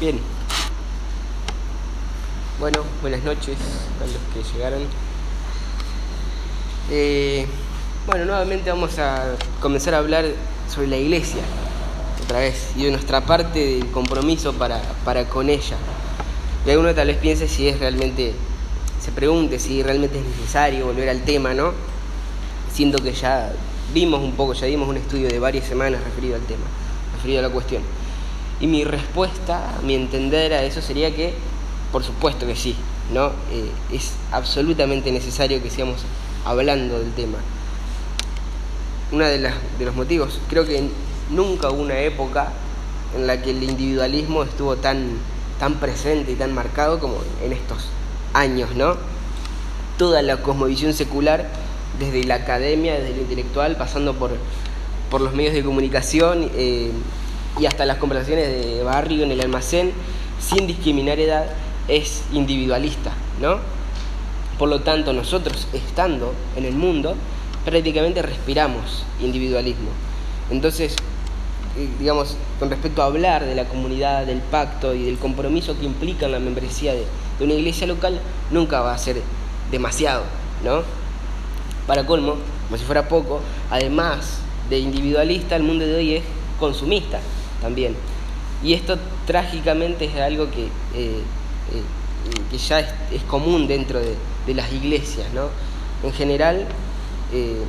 Bien. Bueno, buenas noches a los que llegaron. Eh, bueno, nuevamente vamos a comenzar a hablar sobre la iglesia, otra vez, y de nuestra parte del compromiso para, para con ella. Y alguno tal vez piense si es realmente, se pregunte si realmente es necesario volver al tema, ¿no? Siento que ya vimos un poco, ya dimos un estudio de varias semanas referido al tema, referido a la cuestión. Y mi respuesta, mi entender a eso sería que, por supuesto que sí, ¿no? Eh, es absolutamente necesario que sigamos hablando del tema. Uno de, de los motivos, creo que nunca hubo una época en la que el individualismo estuvo tan, tan presente y tan marcado como en estos años, ¿no? Toda la cosmovisión secular, desde la academia, desde lo intelectual, pasando por, por los medios de comunicación, eh, y hasta las conversaciones de barrio en el almacén, sin discriminar edad, es individualista, ¿no? Por lo tanto, nosotros estando en el mundo, prácticamente respiramos individualismo. Entonces, eh, digamos, con respecto a hablar de la comunidad, del pacto y del compromiso que implica la membresía de, de una iglesia local, nunca va a ser demasiado, ¿no? Para colmo, como si fuera poco, además de individualista, el mundo de hoy es consumista también. Y esto trágicamente es algo que, eh, eh, que ya es, común dentro de, las iglesias, ¿no? En general, eh,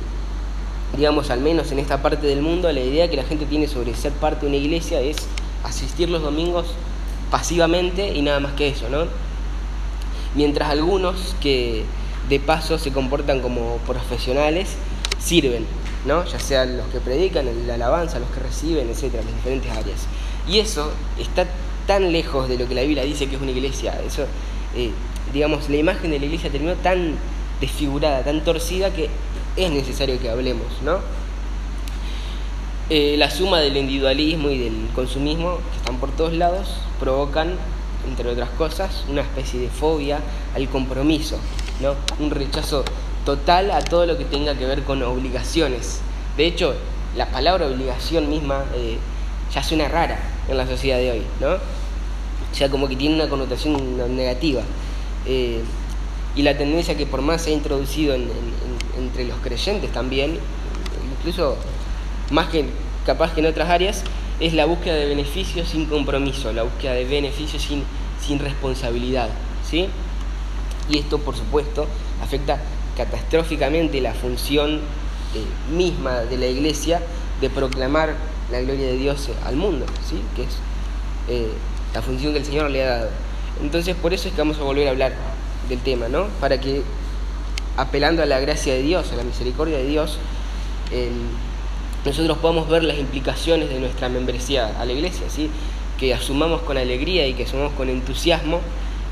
digamos, al menos en esta parte del mundo, la idea que la gente tiene sobre ser parte de una iglesia es asistir los domingos pasivamente y nada más que eso, ¿no? Mientras algunos que de paso se comportan como profesionales sirven, ¿no? ya sean los que predican, la alabanza, los que reciben, etcétera, las diferentes áreas. Y eso está tan lejos de lo que la Biblia dice que es una iglesia. Eso, eh, digamos, la imagen de la iglesia terminó tan desfigurada, tan torcida que es necesario que hablemos, ¿no? Eh, la suma del individualismo y del consumismo, que están por todos lados, provocan, entre otras cosas, una especie de fobia al compromiso, ¿no? Un rechazo total a todo lo que tenga que ver con obligaciones. De hecho, la palabra obligación misma eh, ya suena rara en la sociedad de hoy, ¿no? O sea, como que tiene una connotación negativa. Eh, y la tendencia que por más se ha introducido entre los creyentes también, incluso más que capaz que en otras áreas, es la búsqueda de beneficios sin compromiso, la búsqueda de beneficios sin, sin responsabilidad, ¿sí? Y esto, por supuesto, afecta catastróficamente la función eh, misma de la iglesia de proclamar la gloria de Dios al mundo, ¿sí? que es eh, la función que el Señor le ha dado. Entonces por eso es que vamos a volver a hablar del tema, ¿no? Para que apelando a la gracia de Dios, a la misericordia de Dios, nosotros podamos ver las implicaciones de nuestra membresía a la iglesia, ¿sí? que asumamos con alegría y que asumamos con entusiasmo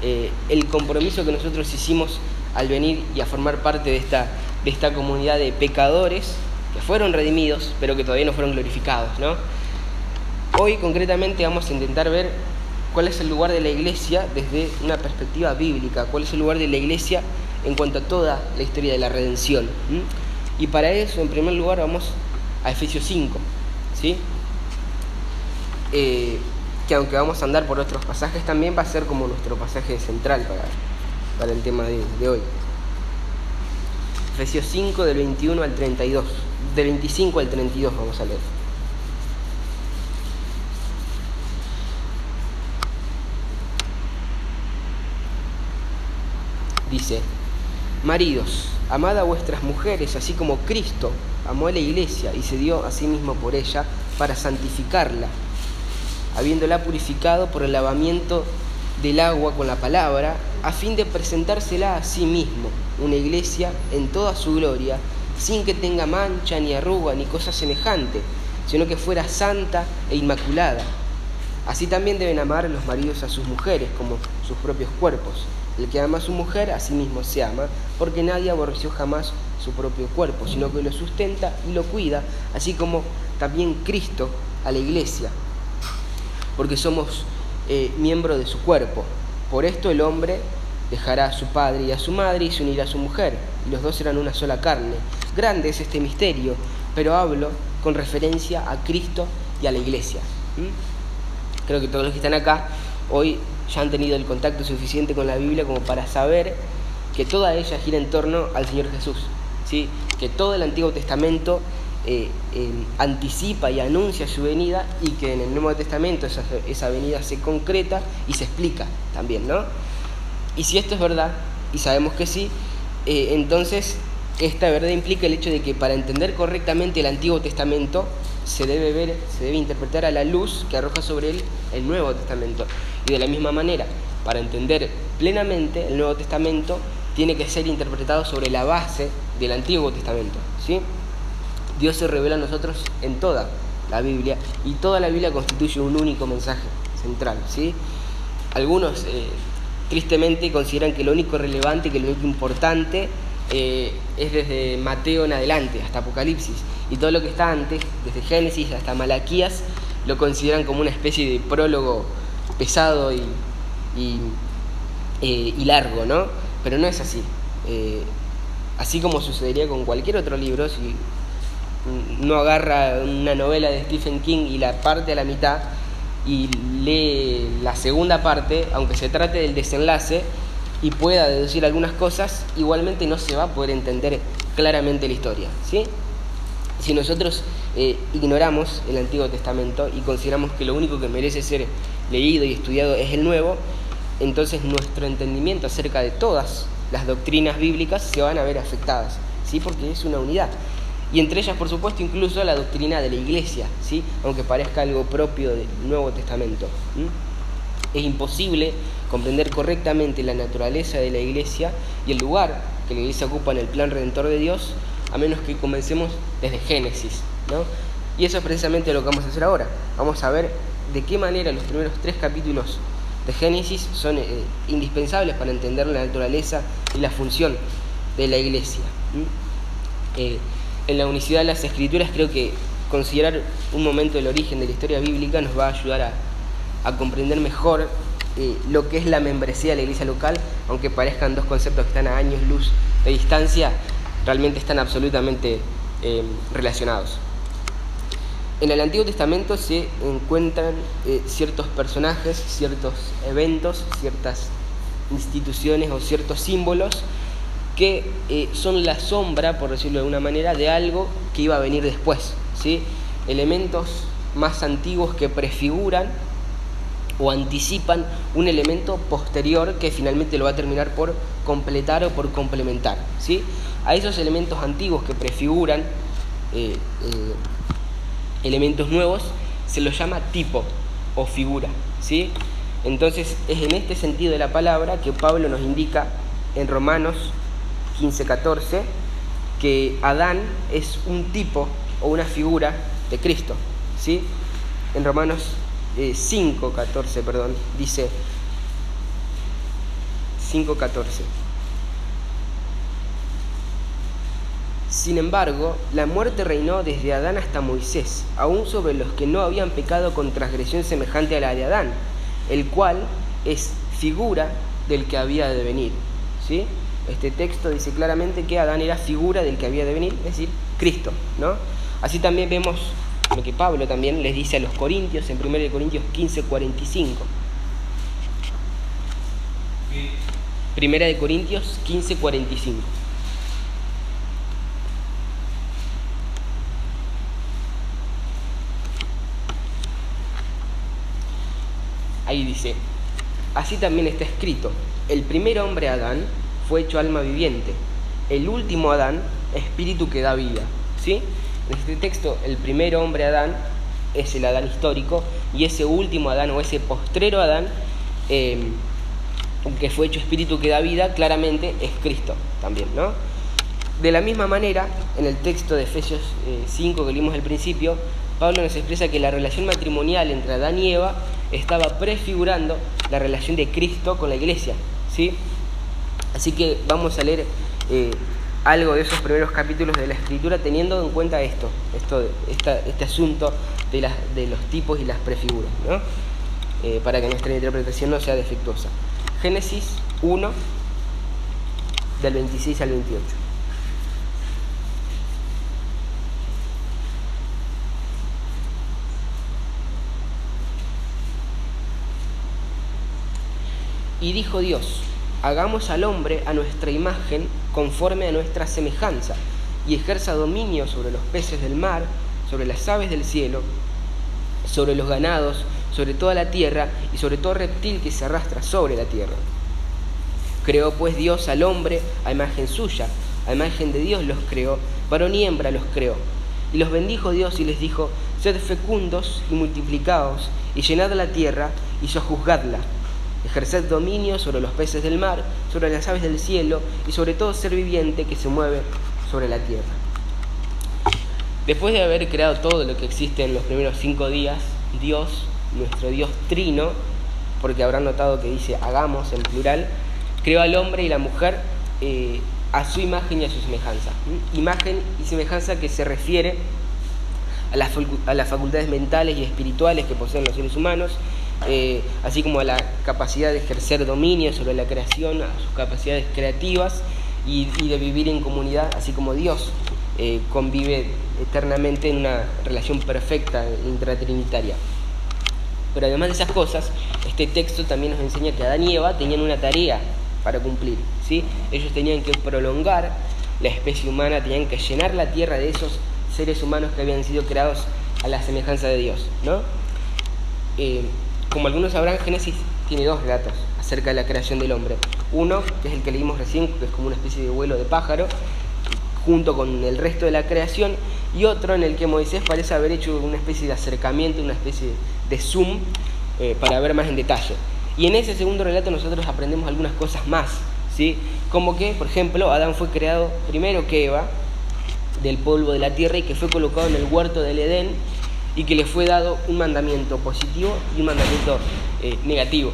eh, el compromiso que nosotros hicimos al venir y a formar parte de esta, de esta comunidad de pecadores que fueron redimidos, pero que todavía no fueron glorificados. ¿no? Hoy concretamente vamos a intentar ver cuál es el lugar de la iglesia desde una perspectiva bíblica, cuál es el lugar de la iglesia en cuanto a toda la historia de la redención. Y para eso, en primer lugar, vamos a Efesios 5, ¿sí? Eh, que aunque vamos a andar por otros pasajes, también va a ser como nuestro pasaje central para, para el tema de, hoy. Efesios 5 del 21 al 32, del 25 al 32 vamos a leer. Dice, maridos, amad a vuestras mujeres, así como Cristo amó a la iglesia y se dio a sí mismo por ella para santificarla, habiéndola purificado por el lavamiento del agua con la palabra, a fin de presentársela a sí mismo, una iglesia en toda su gloria, sin que tenga mancha, ni arruga, ni cosa semejante, sino que fuera santa e inmaculada. Así también deben amar los maridos a sus mujeres como sus propios cuerpos. El que ama a su mujer, a sí mismo se ama, porque nadie aborreció jamás su propio cuerpo, sino que lo sustenta y lo cuida, así como también Cristo a la iglesia, porque somos eh, miembro de su cuerpo. Por esto el hombre dejará a su padre y a su madre y se unirá a su mujer, y los dos serán una sola carne. Grande es este misterio, pero hablo con referencia a Cristo y a la iglesia. Creo que todos los que están acá hoy ya han tenido el contacto suficiente con la Biblia como para saber que toda ella gira en torno al Señor Jesús, ¿sí? que todo el Antiguo Testamento eh, eh, anticipa y anuncia su venida y que en el Nuevo Testamento esa, venida se concreta y se explica también, ¿no? Y si esto es verdad, y sabemos que sí, eh, entonces esta verdad implica el hecho de que para entender correctamente el Antiguo Testamento se debe ver, se debe interpretar a la luz que arroja sobre él el Nuevo Testamento. Y de la misma manera, para entender plenamente el Nuevo Testamento, tiene que ser interpretado sobre la base del Antiguo Testamento. ¿sí? Dios se revela a nosotros en toda la Biblia y toda la Biblia constituye un único mensaje central. ¿sí? Algunos eh, tristemente consideran que lo único relevante, que lo único importante eh, es desde Mateo en adelante, hasta Apocalipsis. Y todo lo que está antes, desde Génesis hasta Malaquías, lo consideran como una especie de prólogo pesado y, y, eh, largo, ¿no? Pero no es así. Así como sucedería con cualquier otro libro, si no agarra una novela de Stephen King y la parte a la mitad y lee la segunda parte, aunque se trate del desenlace, y pueda deducir algunas cosas, igualmente no se va a poder entender claramente la historia. ¿sí? Si nosotros eh, ignoramos el Antiguo Testamento y consideramos que lo único que merece ser leído y estudiado es el Nuevo, entonces nuestro entendimiento acerca de todas las doctrinas bíblicas se van a ver afectadas, ¿sí? porque es una unidad. Y entre ellas, por supuesto, incluso la doctrina de la Iglesia, ¿sí? aunque parezca algo propio del Nuevo Testamento. Es imposible comprender correctamente la naturaleza de la iglesia y el lugar que la iglesia ocupa en el plan redentor de Dios, a menos que comencemos desde Génesis. ¿no? Y eso es precisamente lo que vamos a hacer ahora. Vamos a ver de qué manera los primeros tres capítulos de Génesis son eh, indispensables para entender la naturaleza y la función de la iglesia. Eh, en la unicidad de las escrituras creo que considerar un momento del origen de la historia bíblica nos va a ayudar a, comprender mejor eh, lo que es la membresía de la iglesia local, aunque parezcan dos conceptos que están a años luz de distancia, realmente están absolutamente eh, relacionados. En el Antiguo Testamento se encuentran eh, ciertos personajes, ciertos eventos, ciertas instituciones o ciertos símbolos que son la sombra, por decirlo de alguna manera, de algo que iba a venir después. ¿sí? Elementos más antiguos que prefiguran o anticipan un elemento posterior que finalmente lo va a terminar por completar o por complementar. ¿sí? A esos elementos antiguos que prefiguran eh, eh, elementos nuevos se los llama tipo o figura. ¿sí? Entonces es en este sentido de la palabra que Pablo nos indica en Romanos 15:14 que Adán es un tipo o una figura de Cristo. ¿sí? En Romanos 5.14, eh, perdón, dice 5.14. Sin embargo, la muerte reinó desde Adán hasta Moisés, aún sobre los que no habían pecado con transgresión semejante a la de Adán, el cual es figura del que había de venir. ¿sí? Este texto dice claramente que Adán era figura del que había de venir, es decir, Cristo. ¿no? Así también vemos lo que Pablo también les dice a los corintios en 1 Corintios 15, 45. Primera de Corintios 15, 45. Ahí dice, así también está escrito, el primer hombre Adán fue hecho alma viviente, el último Adán espíritu que da vida. ¿Sí? En este texto, el primer hombre Adán es el Adán histórico y ese último Adán o ese postrero Adán, em, que fue hecho espíritu que da vida, claramente es Cristo también, ¿no? De la misma manera, en el texto de Efesios 5 eh, que leímos al principio, Pablo nos expresa que la relación matrimonial entre Adán y Eva estaba prefigurando la relación de Cristo con la iglesia, ¿sí? Así que vamos a leer eh, algo de esos primeros capítulos de la escritura teniendo en cuenta esto, esto este asunto de, las, de los tipos y las prefiguras, ¿no? Eh, para que nuestra interpretación no sea defectuosa. Génesis 1, del 26 al 28. Y dijo Dios, hagamos al hombre a nuestra imagen conforme a nuestra semejanza, y ejerza dominio sobre los peces del mar, sobre las aves del cielo, sobre los ganados, sobre toda la tierra y sobre todo reptil que se arrastra sobre la tierra. Creó pues Dios al hombre a imagen suya, a imagen de Dios los creó, varón y hembra los creó. Y los bendijo Dios y les dijo, sed fecundos y multiplicaos, y llenad la tierra y sojuzgadla. Ejerced dominio sobre los peces del mar, sobre las aves del cielo y sobre todo ser viviente que se mueve sobre la tierra. Después de haber creado todo lo que existe en los primeros cinco días, Dios, nuestro Dios trino, porque habrán notado que dice hagamos en plural, creó al hombre y la mujer eh, a su imagen y a su semejanza. Imagen y semejanza que se refiere a las facultades mentales y espirituales que poseen los seres humanos, eh, así como a la capacidad de ejercer dominio sobre la creación, a sus capacidades creativas y, de vivir en comunidad, así como Dios eh, convive eternamente en una relación perfecta intratrinitaria. Pero además de esas cosas, este texto también nos enseña que Adán y Eva tenían una tarea para cumplir. ¿sí? Ellos tenían que prolongar la especie humana, tenían que llenar la tierra de esos seres humanos que habían sido creados a la semejanza de Dios. ¿no? Eh, como algunos sabrán, Génesis tiene dos relatos acerca de la creación del hombre. Uno, que es el que leímos recién, que es como una especie de vuelo de pájaro, junto con el resto de la creación, y otro en el que Moisés parece haber hecho una especie de acercamiento, una especie de zoom, eh, para ver más en detalle. Y en ese segundo relato nosotros aprendemos algunas cosas más, ¿sí? Como que, por ejemplo, Adán fue creado primero que Eva, del polvo de la tierra, y que fue colocado en el huerto del Edén, y que le fue dado un mandamiento positivo y un mandamiento eh, negativo.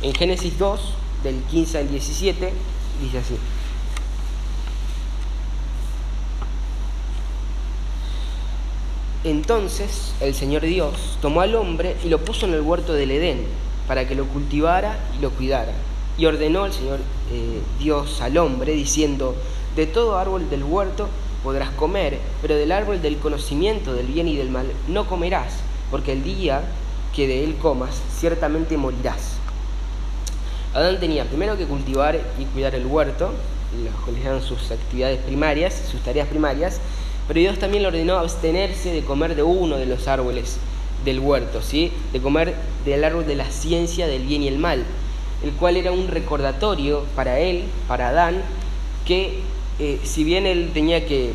En Génesis 2, del 15 al 17, dice así. Entonces el Señor Dios tomó al hombre y lo puso en el huerto del Edén para que lo cultivara y lo cuidara. Y ordenó el Señor eh, Dios al hombre diciendo, de todo árbol del huerto podrás comer, pero del árbol del conocimiento del bien y del mal no comerás, porque el día que de él comas ciertamente morirás. Adán tenía primero que cultivar y cuidar el huerto, los eran sus actividades primarias, sus tareas primarias, pero Dios también le ordenó abstenerse de comer de uno de los árboles del huerto, ¿sí? de comer del árbol de la ciencia del bien y el mal, el cual era un recordatorio para él, para Adán, que eh, si bien él tenía que eh,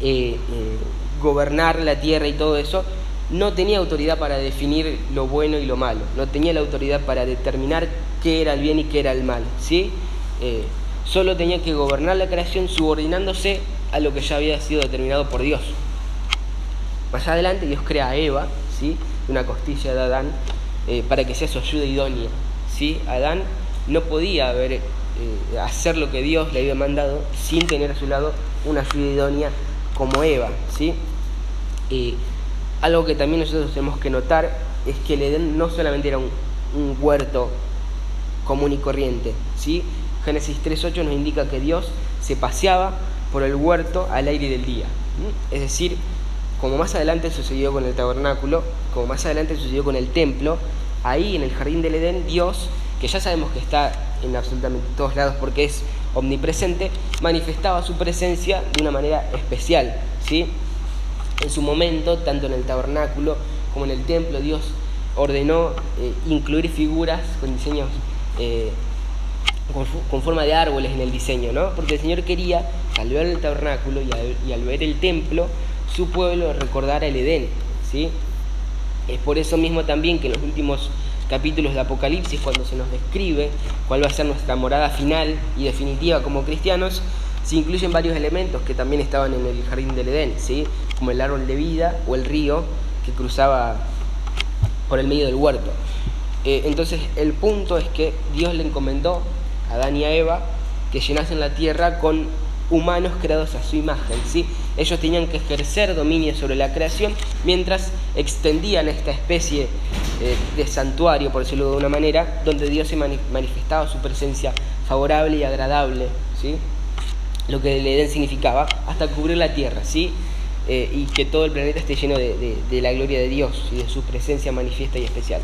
eh, gobernar la tierra y todo eso, no tenía autoridad para definir lo bueno y lo malo, no tenía la autoridad para determinar qué era el bien y qué era el mal, ¿sí? solo tenía que gobernar la creación subordinándose a lo que ya había sido determinado por Dios. Más adelante Dios crea a Eva, ¿sí? una costilla de Adán, para que sea su ayuda idónea. ¿sí? Adán no podía haber, eh, hacer lo que Dios le había mandado sin tener a su lado una ayuda idónea como Eva. ¿sí? algo que también nosotros tenemos que notar es que el Edén no solamente era un, un huerto común y corriente. ¿sí? Génesis 3.8 nos indica que Dios se paseaba por el huerto al aire del día. Es decir, como más adelante sucedió con el tabernáculo, como más adelante sucedió con el templo, ahí en el jardín del Edén, Dios, que ya sabemos que está en absolutamente todos lados porque es omnipresente, manifestaba su presencia de una manera especial. ¿sí? En su momento, tanto en el tabernáculo como en el templo, Dios ordenó eh, incluir figuras con diseños eh, con, forma de árboles en el diseño, ¿no? Porque el Señor quería, al ver el tabernáculo y al, ver el templo, su pueblo recordara el Edén, ¿sí? Es por eso mismo también que en los últimos capítulos de Apocalipsis, cuando se nos describe cuál va a ser nuestra morada final y definitiva como cristianos, se incluyen varios elementos que también estaban en el jardín del Edén, ¿sí? como el árbol de vida o el río que cruzaba por el medio del huerto. Eh, entonces el punto es que Dios le encomendó a Adán y a Eva, que llenasen la tierra con humanos creados a su imagen. ¿sí? Ellos tenían que ejercer dominio sobre la creación mientras extendían esta especie eh, de santuario, por decirlo de una manera, donde Dios se manifestaba su presencia favorable y agradable, ¿sí? lo que Edén significaba, hasta cubrir la tierra, ¿sí? Eh, y que todo el planeta esté lleno de, de la gloria de Dios y de su presencia manifiesta y especial.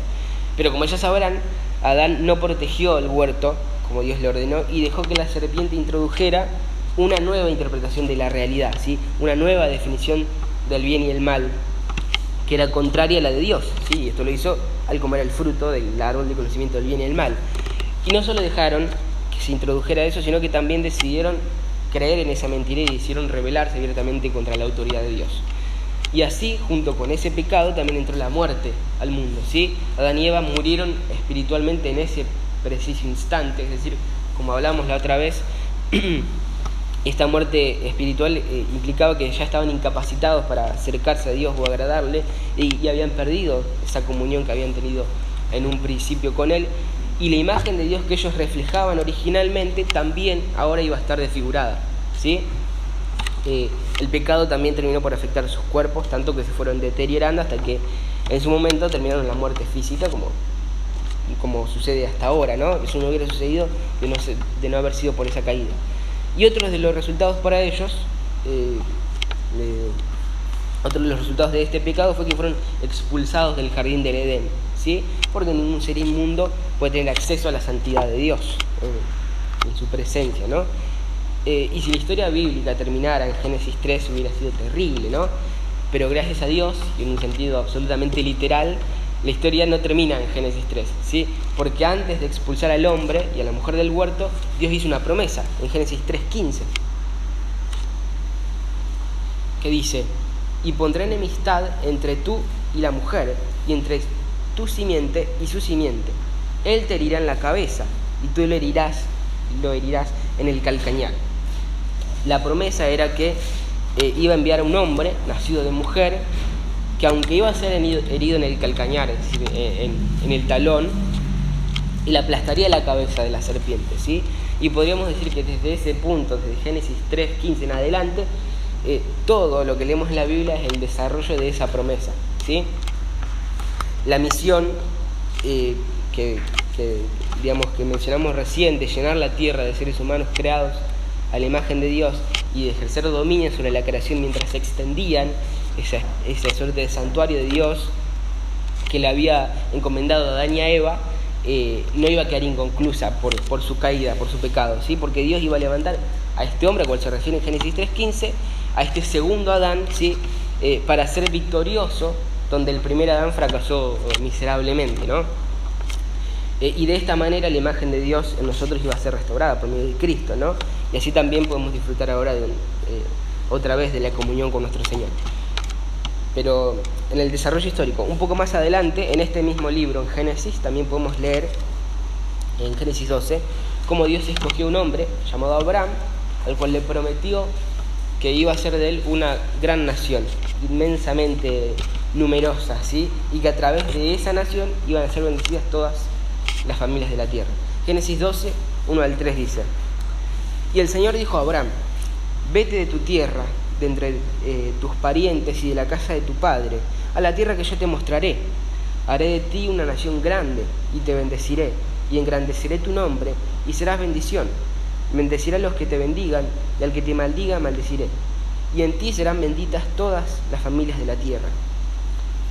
Pero como ya sabrán, Adán no protegió el huerto como Dios le ordenó y dejó que la serpiente introdujera una nueva interpretación de la realidad, ¿sí? una nueva definición del bien y el mal, que era contraria a la de Dios. ¿sí? Esto lo hizo al comer el fruto del árbol de conocimiento del bien y el mal. Y no solo dejaron que se introdujera eso, sino que también decidieron creer en esa mentira y decidieron rebelarse abiertamente contra la autoridad de Dios. Y así, junto con ese pecado, también entró la muerte al mundo. ¿sí? Adán y Eva murieron espiritualmente en ese preciso instante, es decir, como hablamos la otra vez, esta muerte espiritual eh, implicaba que ya estaban incapacitados para acercarse a Dios o agradarle y, habían perdido esa comunión que habían tenido en un principio con Él. Y la imagen de Dios que ellos reflejaban originalmente también ahora iba a estar desfigurada. ¿sí? Eh, el pecado también terminó por afectar sus cuerpos, tanto que se fueron deteriorando hasta que en su momento terminaron la muerte física, como, como sucede hasta ahora. ¿no? Eso no hubiera sucedido de no haber sido por esa caída. Y otros de los resultados para ellos, eh, otro de los resultados de este pecado fue que fueron expulsados del jardín del Edén, ¿sí? Porque ningún ser inmundo puede tener acceso a la santidad de Dios, eh, en su presencia, ¿no? Eh, y si la historia bíblica terminara en Génesis 3 hubiera sido terrible, ¿no? Pero gracias a Dios, y en un sentido absolutamente literal, la historia no termina en Génesis 3, ¿sí? Porque antes de expulsar al hombre y a la mujer del huerto, Dios hizo una promesa en Génesis 3:15, que dice, y pondré enemistad entre tú y la mujer, y entre tu simiente y su simiente. Él te herirá en la cabeza, y tú lo herirás, lo herirás en el calcañar. La promesa era que eh, iba a enviar a un hombre nacido de mujer que aunque iba a ser herido en el calcañar, es decir, en, el talón, le aplastaría la cabeza de la serpiente, ¿sí? Y podríamos decir que desde ese punto, desde Génesis 3.15 en adelante, eh, todo lo que leemos en la Biblia es el desarrollo de esa promesa, ¿sí? La misión eh, que, digamos, que mencionamos recién, de llenar la tierra de seres humanos creados a la imagen de Dios y de ejercer dominio sobre la creación mientras se extendían esa, esa suerte de santuario de Dios que le había encomendado a Adán y a Eva, eh, no iba a quedar inconclusa por, por, su caída, por su pecado, ¿sí? porque Dios iba a levantar a este hombre, a cual se refiere en Génesis 3.15, a este segundo Adán, ¿sí? Eh, para ser victorioso, donde el primer Adán fracasó miserablemente. ¿no? Eh, y de esta manera la imagen de Dios en nosotros iba a ser restaurada por medio de Cristo, ¿no? y así también podemos disfrutar ahora de, otra vez de la comunión con nuestro Señor pero en el desarrollo histórico. Un poco más adelante, en este mismo libro, en Génesis, también podemos leer, en Génesis 12, cómo Dios escogió un hombre llamado Abraham, al cual le prometió que iba a ser de él una gran nación, inmensamente numerosa, ¿sí? y que a través de esa nación iban a ser bendecidas todas las familias de la tierra. Génesis 12, 1 al 3 dice, y el Señor dijo a Abraham, vete de tu tierra de entre eh, tus parientes y de la casa de tu padre, a la tierra que yo te mostraré. Haré de ti una nación grande y te bendeciré, y engrandeceré tu nombre, y serás bendición. Bendeciré a los que te bendigan, y al que te maldiga maldeciré. Y en ti serán benditas todas las familias de la tierra.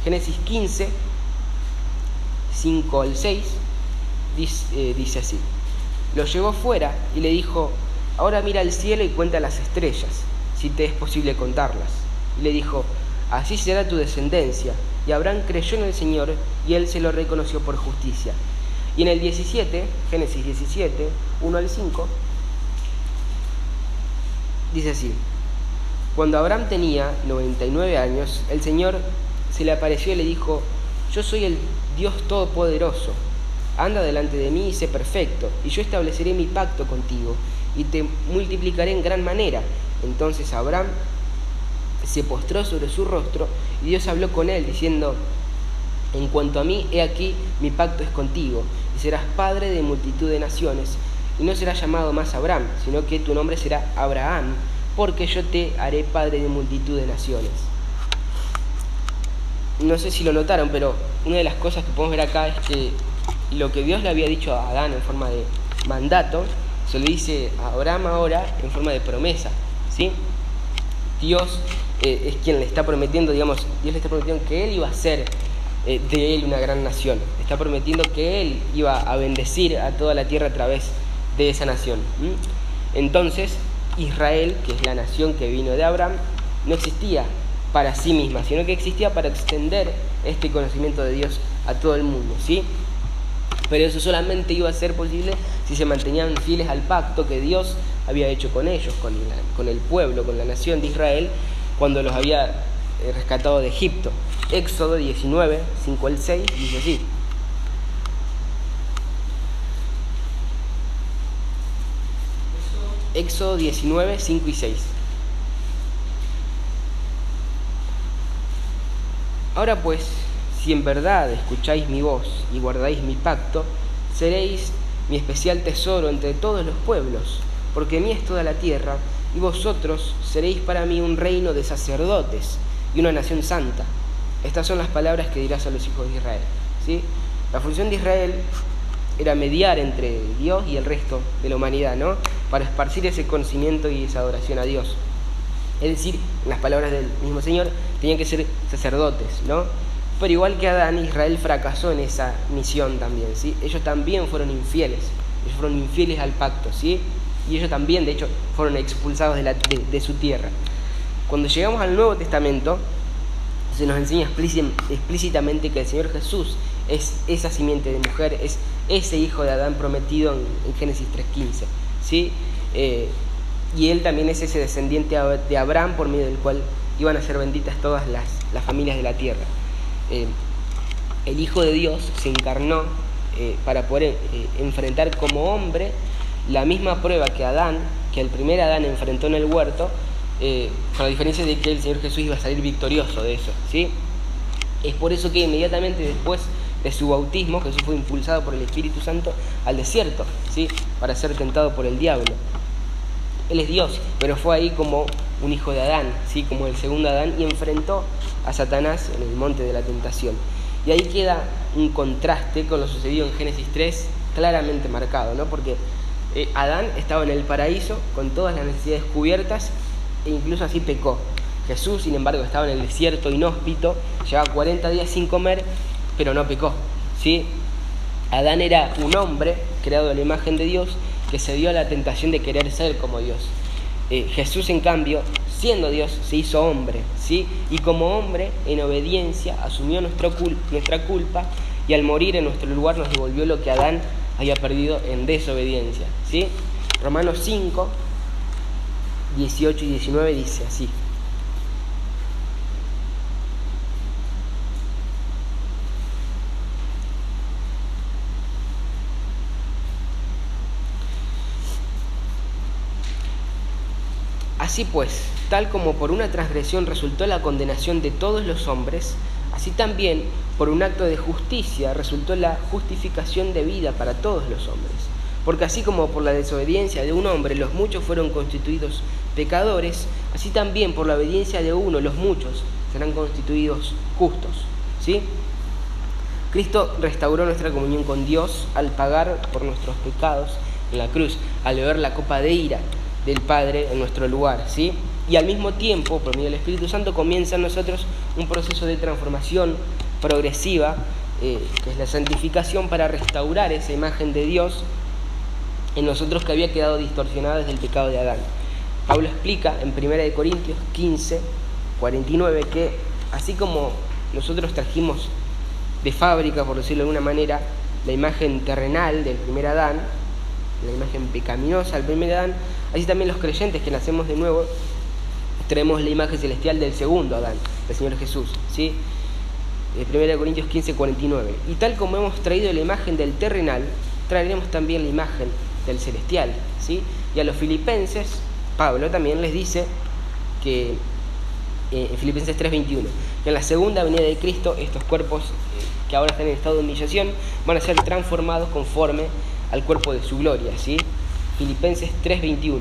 Génesis 15, 5 al 6, dice, eh, dice así. Lo llevó fuera y le dijo, ahora mira al cielo y cuenta las estrellas si te es posible contarlas. Y le dijo, así será tu descendencia. Y Abraham creyó en el Señor y él se lo reconoció por justicia. Y en el 17, Génesis 17, 1 al 5, dice así, cuando Abraham tenía 99 años, el Señor se le apareció y le dijo, yo soy el Dios Todopoderoso, anda delante de mí y sé perfecto, y yo estableceré mi pacto contigo, y te multiplicaré en gran manera. Entonces Abraham se postró sobre su rostro y Dios habló con él diciendo, en cuanto a mí, he aquí, mi pacto es contigo, y serás padre de multitud de naciones, y no serás llamado más Abraham, sino que tu nombre será Abraham, porque yo te haré padre de multitud de naciones. No sé si lo notaron, pero una de las cosas que podemos ver acá es que lo que Dios le había dicho a Adán en forma de mandato, se lo dice a Abraham ahora en forma de promesa. ¿Sí? Dios eh, es quien le está prometiendo, digamos, Dios le está prometiendo que Él iba a ser eh, de él una gran nación. Está prometiendo que él iba a bendecir a toda la tierra a través de esa nación. Entonces, Israel, que es la nación que vino de Abraham, no existía para sí misma, sino que existía para extender este conocimiento de Dios a todo el mundo, ¿sí? Pero eso solamente iba a ser posible si se mantenían fieles al pacto que Dios había hecho con ellos, con, el pueblo, con la nación de Israel, cuando los había eh, rescatado de Egipto. Éxodo 19, 5 al 6, dice así. Éxodo 19, 5 y 6. Ahora pues, si en verdad escucháis mi voz y guardáis mi pacto, seréis mi especial tesoro entre todos los pueblos, porque mí es toda la tierra, y vosotros seréis para mí un reino de sacerdotes y una nación santa. Estas son las palabras que dirás a los hijos de Israel. ¿sí? La función de Israel era mediar entre Dios y el resto de la humanidad, ¿no? Para esparcir ese conocimiento y esa adoración a Dios. Es decir, las palabras del mismo Señor, tenían que ser sacerdotes, ¿no? Pero igual que Adán, Israel fracasó en esa misión también, ¿sí? Ellos también fueron infieles, ellos fueron infieles al pacto, ¿sí? Y ellos también, de hecho, fueron expulsados de, de su tierra. Cuando llegamos al Nuevo Testamento, se nos enseña explícitamente que el Señor Jesús es esa simiente de mujer, es ese hijo de Adán prometido en, Génesis 3.15. ¿sí? Eh, y él también es ese descendiente de Abraham por medio del cual iban a ser benditas todas las, familias de la tierra. Eh, el Hijo de Dios se encarnó eh, para poder enfrentar como hombre la misma prueba que Adán, que el primer Adán enfrentó en el huerto, con la diferencia de que el Señor Jesús iba a salir victorioso de eso. ¿sí? Es por eso que inmediatamente después de su bautismo, Jesús fue impulsado por el Espíritu Santo al desierto, ¿sí? para ser tentado por el diablo. Él es Dios, pero fue ahí como un hijo de Adán, ¿sí? como el segundo Adán, y enfrentó a Satanás en el monte de la tentación. Y ahí queda un contraste con lo sucedido en Génesis 3 claramente marcado, ¿no? porque eh, Adán estaba en el paraíso con todas las necesidades cubiertas e incluso así pecó. Jesús, sin embargo, estaba en el desierto inhóspito, llevaba 40 días sin comer pero no pecó. ¿sí? Adán era un hombre creado a la imagen de Dios que se dio a la tentación de querer ser como Dios. Eh, Jesús, en cambio, siendo Dios, se hizo hombre, ¿sí? Y como hombre, en obediencia, asumió nuestra culpa y al morir en nuestro lugar nos devolvió lo que Adán había perdido en desobediencia, ¿sí? Romanos 5, 18 y 19 dice así. Así pues, tal como por una transgresión resultó la condenación de todos los hombres, así también por un acto de justicia resultó la justificación de vida para todos los hombres. Porque así como por la desobediencia de un hombre los muchos fueron constituidos pecadores, así también por la obediencia de uno los muchos serán constituidos justos. ¿Sí? Cristo restauró nuestra comunión con Dios al pagar por nuestros pecados en la cruz, al beber la copa de ira del Padre en nuestro lugar, ¿sí? Y al mismo tiempo, por medio del Espíritu Santo, comienza en nosotros un proceso de transformación progresiva, eh, que es la santificación para restaurar esa imagen de Dios en nosotros que había quedado distorsionada desde el pecado de Adán. Pablo explica en 1 Corintios 15, 49, que así como nosotros trajimos de fábrica, por decirlo de alguna manera, la imagen terrenal del primer Adán, la imagen pecaminosa del primer Adán, Así también los creyentes que nacemos de nuevo traemos la imagen celestial del segundo Adán, del Señor Jesús. ¿sí? 1 eh, Corintios 15, 49. Y tal como hemos traído la imagen del terrenal, traeremos también la imagen del celestial. ¿sí? Y a los filipenses, Pablo también les dice que eh, en Filipenses 3:21, que en la segunda venida de Cristo estos cuerpos eh, que ahora están en estado de humillación van a ser transformados conforme al cuerpo de su gloria. ¿sí? Filipenses 3:21,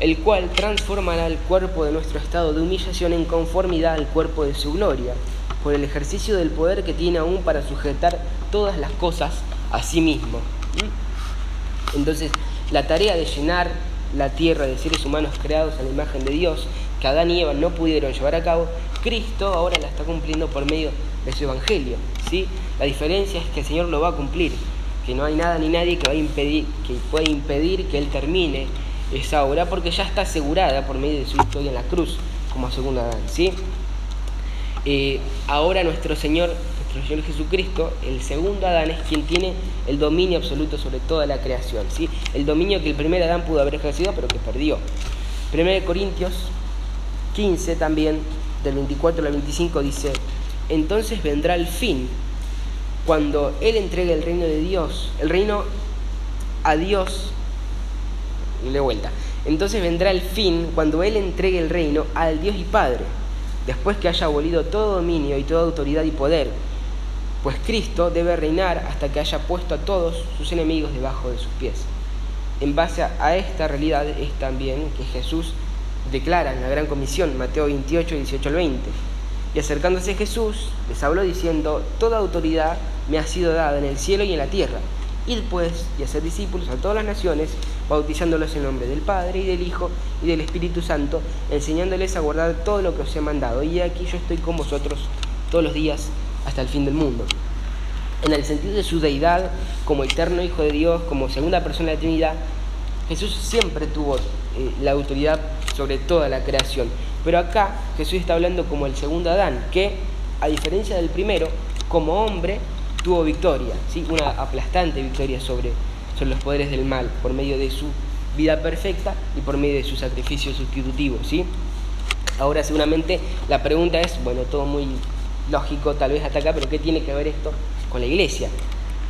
el cual transformará el cuerpo de nuestro estado de humillación en conformidad al cuerpo de su gloria, por el ejercicio del poder que tiene aún para sujetar todas las cosas a sí mismo. ¿Mm? Entonces, la tarea de llenar la tierra de seres humanos creados a la imagen de Dios, que Adán y Eva no pudieron llevar a cabo, Cristo ahora la está cumpliendo por medio de su evangelio. ¿sí? La diferencia es que el Señor lo va a cumplir, que no hay nada ni nadie que, que pueda impedir que Él termine esa obra, porque ya está asegurada por medio de su historia en la cruz, como segunda Adán. ¿sí? Eh, ahora nuestro Señor, nuestro Señor Jesucristo, el segundo Adán, es quien tiene el dominio absoluto sobre toda la creación. ¿sí? El dominio que el primer Adán pudo haber ejercido, pero que perdió. 1 Corintios 15 también, del 24 al 25, dice, entonces vendrá el fin, cuando Él entregue el reino de Dios, el reino a Dios, le vuelta, entonces vendrá el fin cuando Él entregue el reino al Dios y Padre, después que haya abolido todo dominio y toda autoridad y poder, pues Cristo debe reinar hasta que haya puesto a todos sus enemigos debajo de sus pies. En base a esta realidad es también que Jesús declara en la Gran Comisión, Mateo 28, 18 al 20. Y acercándose Jesús, les habló diciendo, Toda autoridad me ha sido dada en el cielo y en la tierra. Id pues y hacer discípulos a todas las naciones, bautizándolos en nombre del Padre y del Hijo y del Espíritu Santo, enseñándoles a guardar todo lo que os he mandado. Y aquí yo estoy con vosotros todos los días hasta el fin del mundo. En el sentido de su deidad, como eterno Hijo de Dios, como segunda persona de la Trinidad, Jesús siempre tuvo eh, la autoridad sobre toda la creación. Pero acá Jesús está hablando como el segundo Adán, que a diferencia del primero, como hombre tuvo victoria, ¿sí? una aplastante victoria sobre, sobre los poderes del mal por medio de su vida perfecta y por medio de su sacrificio sustitutivo. ¿sí? Ahora seguramente la pregunta es, bueno, todo muy lógico tal vez hasta acá, pero ¿qué tiene que ver esto con la iglesia?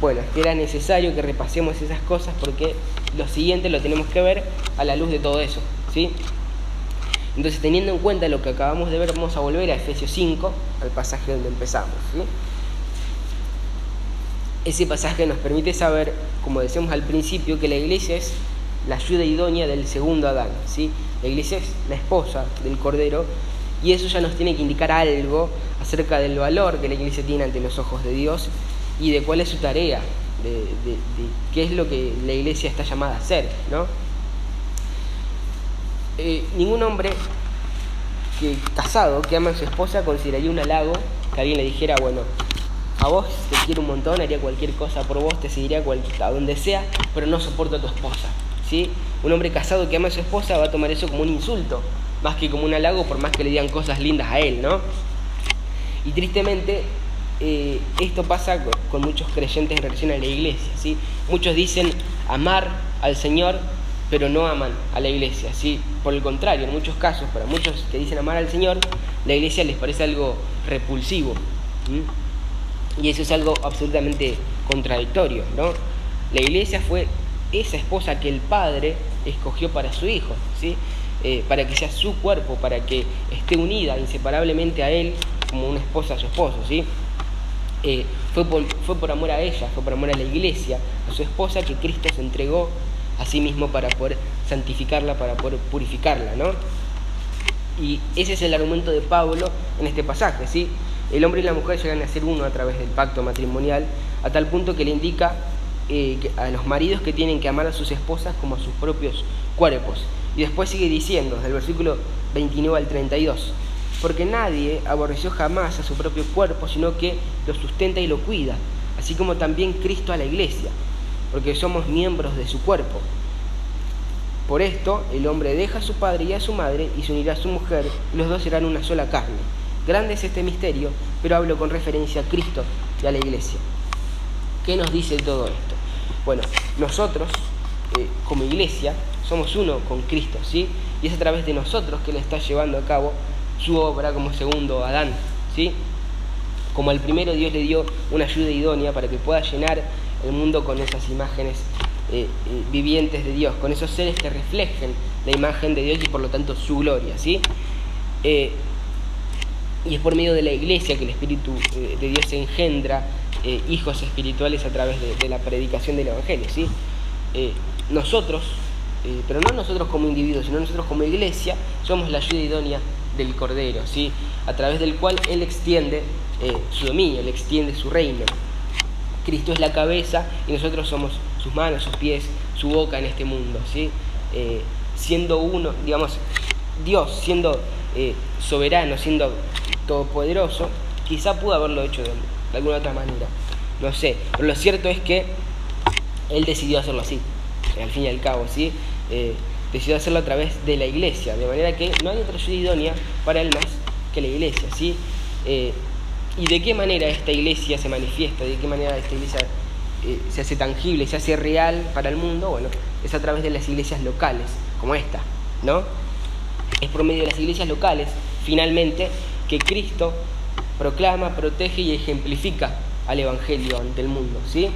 Bueno, es que era necesario que repasemos esas cosas porque lo siguiente lo tenemos que ver a la luz de todo eso. ¿sí? Entonces, teniendo en cuenta lo que acabamos de ver, vamos a volver a Efesios 5, al pasaje donde empezamos. Ese pasaje nos permite saber, como decíamos al principio, que la iglesia es la ayuda idónea del segundo Adán. ¿sí? La iglesia es la esposa del Cordero y eso ya nos tiene que indicar algo acerca del valor que la iglesia tiene ante los ojos de Dios y de cuál es su tarea, de, qué es lo que la iglesia está llamada a hacer. ¿no? Eh, ningún hombre que casado que ama a su esposa consideraría un halago que alguien le dijera, bueno, a vos te quiero un montón, haría cualquier cosa por vos, te seguiría a donde sea, pero no soporto a tu esposa. ¿sí? Un hombre casado que ama a su esposa va a tomar eso como un insulto, más que como un halago, por más que le digan cosas lindas a él, ¿no? Y tristemente, eh, esto pasa con, muchos creyentes en relación a la iglesia, ¿sí? Muchos dicen amar al Señor pero no aman a la iglesia. ¿sí? Por el contrario, en muchos casos, para muchos que dicen amar al Señor, la iglesia les parece algo repulsivo. Y eso es algo absolutamente contradictorio. ¿no? La iglesia fue esa esposa que el Padre escogió para su Hijo, ¿sí? Eh, para que sea su cuerpo, para que esté unida inseparablemente a Él como una esposa a su esposo. ¿sí? Eh, fue, por, fue por amor a ella, fue por amor a la iglesia, a su esposa, que Cristo se entregó a sí mismo para poder santificarla, para poder purificarla, ¿no? Y ese es el argumento de Pablo en este pasaje, ¿sí? El hombre y la mujer llegan a ser uno a través del pacto matrimonial, a tal punto que le indica eh, a los maridos que tienen que amar a sus esposas como a sus propios cuerpos. Y después sigue diciendo, del versículo 29 al 32, porque nadie aborreció jamás a su propio cuerpo, sino que lo sustenta y lo cuida, así como también Cristo a la iglesia porque somos miembros de su cuerpo. Por esto el hombre deja a su padre y a su madre y se unirá a su mujer y los dos serán una sola carne. Grande es este misterio, pero hablo con referencia a Cristo y a la iglesia. ¿Qué nos dice todo esto? Bueno, nosotros eh, como iglesia somos uno con Cristo, ¿sí? Y es a través de nosotros que Él está llevando a cabo su obra como segundo Adán, ¿sí? Como al primero Dios le dio una ayuda idónea para que pueda llenar el mundo con esas imágenes eh, eh, vivientes de Dios, con esos seres que reflejen la imagen de Dios y por lo tanto su gloria, ¿sí? Eh, y es por medio de la iglesia que el Espíritu de Dios engendra hijos espirituales a través de, la predicación del Evangelio, ¿sí? nosotros, pero no nosotros como individuos, sino nosotros como iglesia, somos la ayuda idónea del Cordero, ¿sí? a través del cual Él extiende su dominio, Él extiende su reino. Cristo es la cabeza y nosotros somos sus manos, sus pies, su boca en este mundo, ¿sí? Eh, siendo uno, digamos, Dios siendo eh, soberano, siendo todopoderoso, Quizá pudo haberlo hecho de, alguna otra manera, no sé. Pero lo cierto es que él decidió hacerlo así, al fin y al cabo, ¿sí? Eh, decidió hacerlo a través de la iglesia, de manera que no hay otra ayuda idónea para él más que la iglesia, ¿sí? Eh, ¿Y de qué manera esta iglesia se manifiesta? ¿De qué manera esta iglesia eh, se hace tangible, se hace real para el mundo? Bueno, es a través de las iglesias locales, como esta, ¿no? Es por medio de las iglesias locales, finalmente, que Cristo proclama, protege y ejemplifica al Evangelio ante el mundo, ¿sí?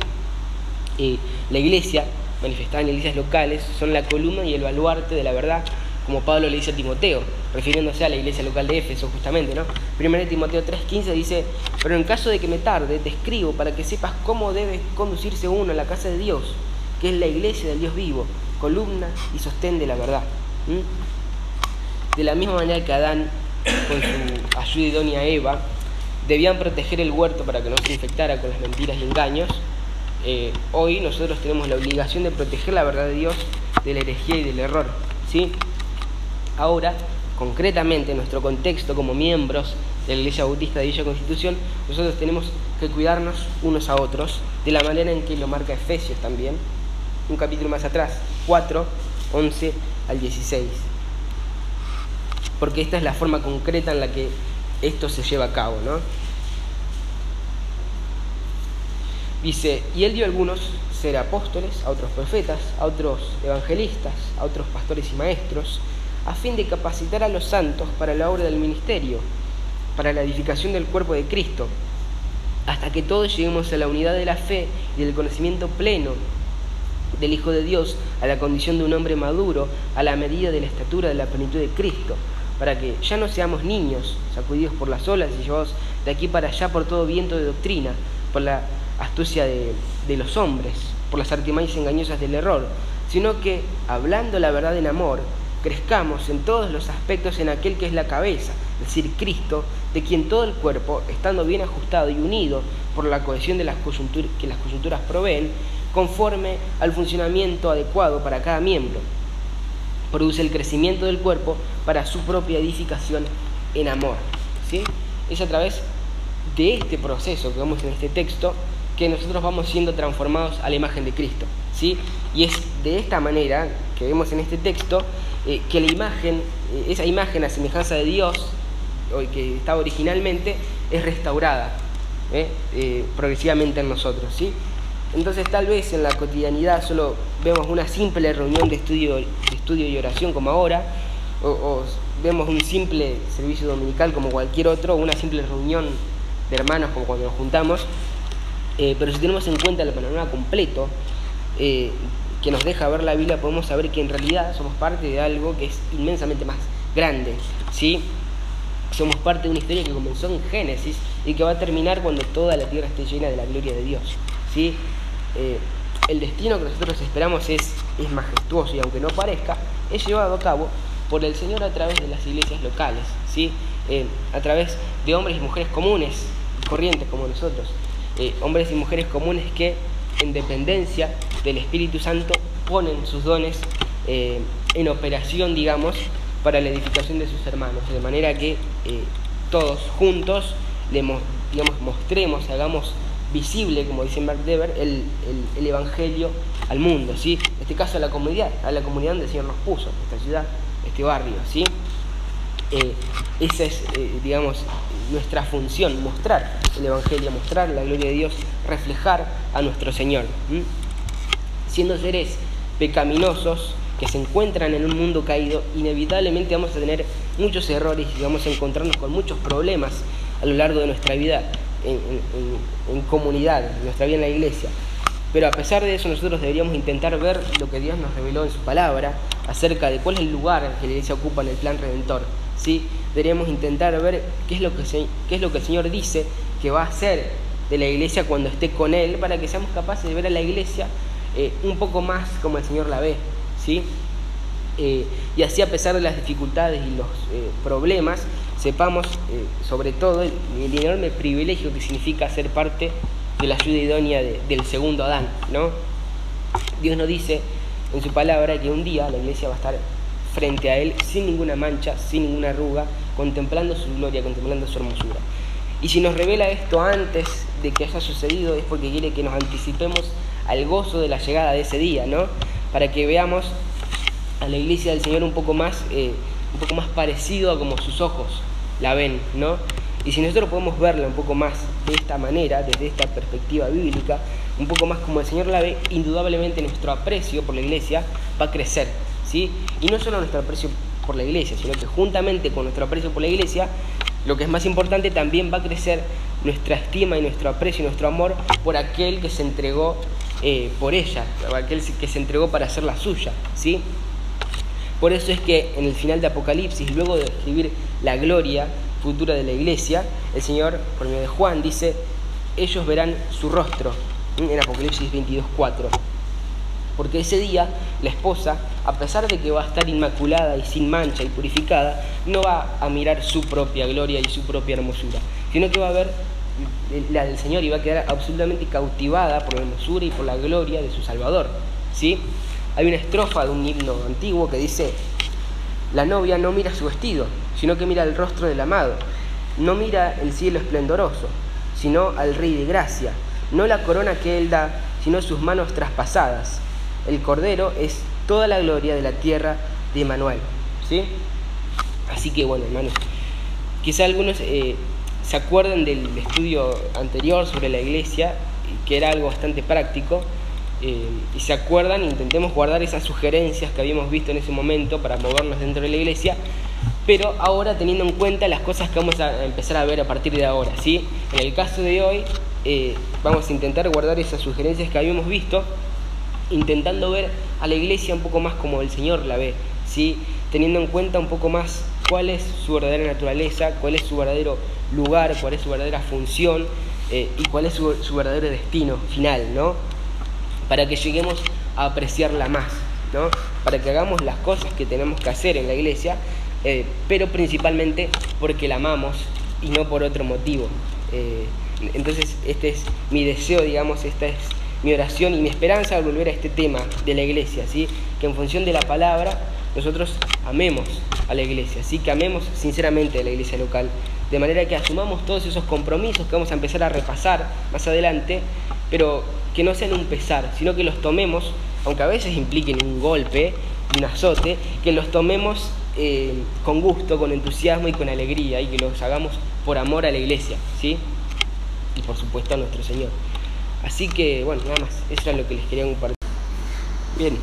Y la iglesia, manifestada en iglesias locales, son la columna y el baluarte de la verdad como Pablo le dice a Timoteo, refiriéndose a la iglesia local de Éfeso justamente, ¿no? Primero Timoteo 3:15 dice, pero en caso de que me tarde, te escribo para que sepas cómo debe conducirse uno a la casa de Dios, que es la iglesia del Dios vivo, columna y sostén de la verdad. De la misma manera que Adán, con su ayuda idónea Eva, debían proteger el huerto para que no se infectara con las mentiras y engaños, eh, hoy nosotros tenemos la obligación de proteger la verdad de Dios de la herejía y del error. ¿sí? Ahora, concretamente en nuestro contexto como miembros de la Iglesia Bautista de Villa Constitución, nosotros tenemos que cuidarnos unos a otros de la manera en que lo marca Efesios también, un capítulo más atrás, 4, 11 al 16. Porque esta es la forma concreta en la que esto se lleva a cabo, ¿no? Dice, y él dio a algunos ser apóstoles, a otros profetas, a otros evangelistas, a otros pastores y maestros, a fin de capacitar a los santos para la obra del ministerio, para la edificación del cuerpo de Cristo, hasta que todos lleguemos a la unidad de la fe y del conocimiento pleno del Hijo de Dios, a la condición de un hombre maduro, a la medida de la estatura de la plenitud de Cristo, para que ya no seamos niños, sacudidos por las olas y llevados de aquí para allá por todo viento de doctrina, por la astucia de, los hombres, por las artimañas engañosas del error, sino que, hablando la verdad en amor, crezcamos en todos los aspectos en aquel que es la cabeza, es decir, Cristo, de quien todo el cuerpo, estando bien ajustado y unido por la cohesión de las que las coyunturas proveen, conforme al funcionamiento adecuado para cada miembro, produce el crecimiento del cuerpo para su propia edificación en amor. ¿sí? Es a través de este proceso que vemos en este texto que nosotros vamos siendo transformados a la imagen de Cristo. ¿sí? Y es de esta manera que vemos en este texto eh, que la imagen, eh, esa imagen a semejanza de Dios, que estaba originalmente, es restaurada eh, progresivamente en nosotros. ¿sí? Entonces tal vez en la cotidianidad solo vemos una simple reunión de estudio, de estudio y oración como ahora, o, vemos un simple servicio dominical como cualquier otro, o una simple reunión de hermanos como cuando nos juntamos, pero si tenemos en cuenta el panorama completo, que nos deja ver la Biblia, podemos saber que en realidad somos parte de algo que es inmensamente más grande, ¿sí? Somos parte de una historia que comenzó en Génesis y que va a terminar cuando toda la tierra esté llena de la gloria de Dios, ¿sí? Eh, el destino que nosotros esperamos es, es majestuoso y aunque no parezca, es llevado a cabo por el Señor a través de las iglesias locales, ¿sí? Eh, a través de hombres y mujeres comunes, corrientes como nosotros, eh, hombres y mujeres comunes que en dependencia del Espíritu Santo ponen sus dones en operación, digamos, para la edificación de sus hermanos, de manera que todos juntos le digamos, mostremos, hagamos visible, como dice Mark Dever, el, Evangelio al mundo, ¿sí? En este caso a la comunidad, a la comunidad donde el Señor nos puso, esta ciudad, este barrio, ¿sí? Eh, esa es, digamos, nuestra función, mostrar el Evangelio, mostrar la gloria de Dios, reflejar a nuestro Señor siendo seres pecaminosos que se encuentran en un mundo caído, inevitablemente vamos a tener muchos errores y vamos a encontrarnos con muchos problemas a lo largo de nuestra vida en, comunidad, nuestra vida en la iglesia. Pero a pesar de eso nosotros deberíamos intentar ver lo que Dios nos reveló en su palabra acerca de cuál es el lugar que la iglesia ocupa en el plan redentor. ¿sí? Deberíamos intentar ver qué es, lo que qué es lo que el Señor dice que va a hacer de la iglesia cuando esté con Él para que seamos capaces de ver a la iglesia eh, un poco más como el Señor la ve, ¿sí? Eh, y así a pesar de las dificultades y los eh, problemas, sepamos sobre todo el, enorme privilegio que significa ser parte de la ayuda idónea del segundo Adán, ¿no? Dios nos dice en su palabra que un día la iglesia va a estar frente a Él sin ninguna mancha, sin ninguna arruga, contemplando su gloria, contemplando su hermosura. Y si nos revela esto antes de que haya sucedido es porque quiere que nos anticipemos al gozo de la llegada de ese día, ¿no? Para que veamos a la iglesia del Señor un poco más, eh, un poco más parecido a como sus ojos la ven, ¿no? Y si nosotros podemos verla un poco más de esta manera, desde esta perspectiva bíblica, un poco más como el Señor la ve, indudablemente nuestro aprecio por la iglesia va a crecer, ¿sí? Y no solo nuestro aprecio por la iglesia, sino que juntamente con nuestro aprecio por la iglesia, lo que es más importante, también va a crecer nuestra estima y nuestro aprecio y nuestro amor por aquel que se entregó eh, por ella, por aquel que se entregó para hacer la suya, ¿sí? Por eso es que en el final de Apocalipsis, luego de describir la gloria futura de la iglesia, el Señor, por medio de Juan, dice, ellos verán su rostro, en Apocalipsis 22.4. Porque ese día la esposa, a pesar de que va a estar inmaculada y sin mancha y purificada, no va a mirar su propia gloria y su propia hermosura, sino que va a ver la del Señor y va a quedar absolutamente cautivada por la hermosura y por la gloria de su Salvador. ¿sí? Hay una estrofa de un himno antiguo que dice, la novia no mira su vestido, sino que mira el rostro del amado, no mira el cielo esplendoroso, sino al Rey de Gracia, no la corona que él da, sino sus manos traspasadas, el Cordero es toda la gloria de la tierra de Manuel. ¿sí? Así que bueno, hermanos, quizá algunos eh, se acuerdan del estudio anterior sobre la iglesia, que era algo bastante práctico, eh, y se acuerdan, intentemos guardar esas sugerencias que habíamos visto en ese momento para movernos dentro de la iglesia, pero ahora teniendo en cuenta las cosas que vamos a empezar a ver a partir de ahora. ¿sí? En el caso de hoy, eh, vamos a intentar guardar esas sugerencias que habíamos visto intentando ver a la iglesia un poco más como el Señor la ve, ¿sí? teniendo en cuenta un poco más cuál es su verdadera naturaleza, cuál es su verdadero lugar, cuál es su verdadera función eh, y cuál es su, verdadero destino final, ¿no? Para que lleguemos a apreciarla más, ¿no? Para que hagamos las cosas que tenemos que hacer en la iglesia, eh, pero principalmente porque la amamos y no por otro motivo. Eh, entonces, este es mi deseo, digamos, esta es mi oración y mi esperanza al volver a este tema de la iglesia, ¿sí? que en función de la palabra nosotros amemos a la iglesia, ¿sí? que amemos sinceramente a la iglesia local, de manera que asumamos todos esos compromisos que vamos a empezar a repasar más adelante, pero que no sean un pesar, sino que los tomemos, aunque a veces impliquen un golpe, un azote, que los tomemos eh, con gusto, con entusiasmo y con alegría, y que los hagamos por amor a la iglesia, ¿sí? y por supuesto a nuestro Señor. Así que, bueno, nada más, eso es lo que les quería compartir. Bien.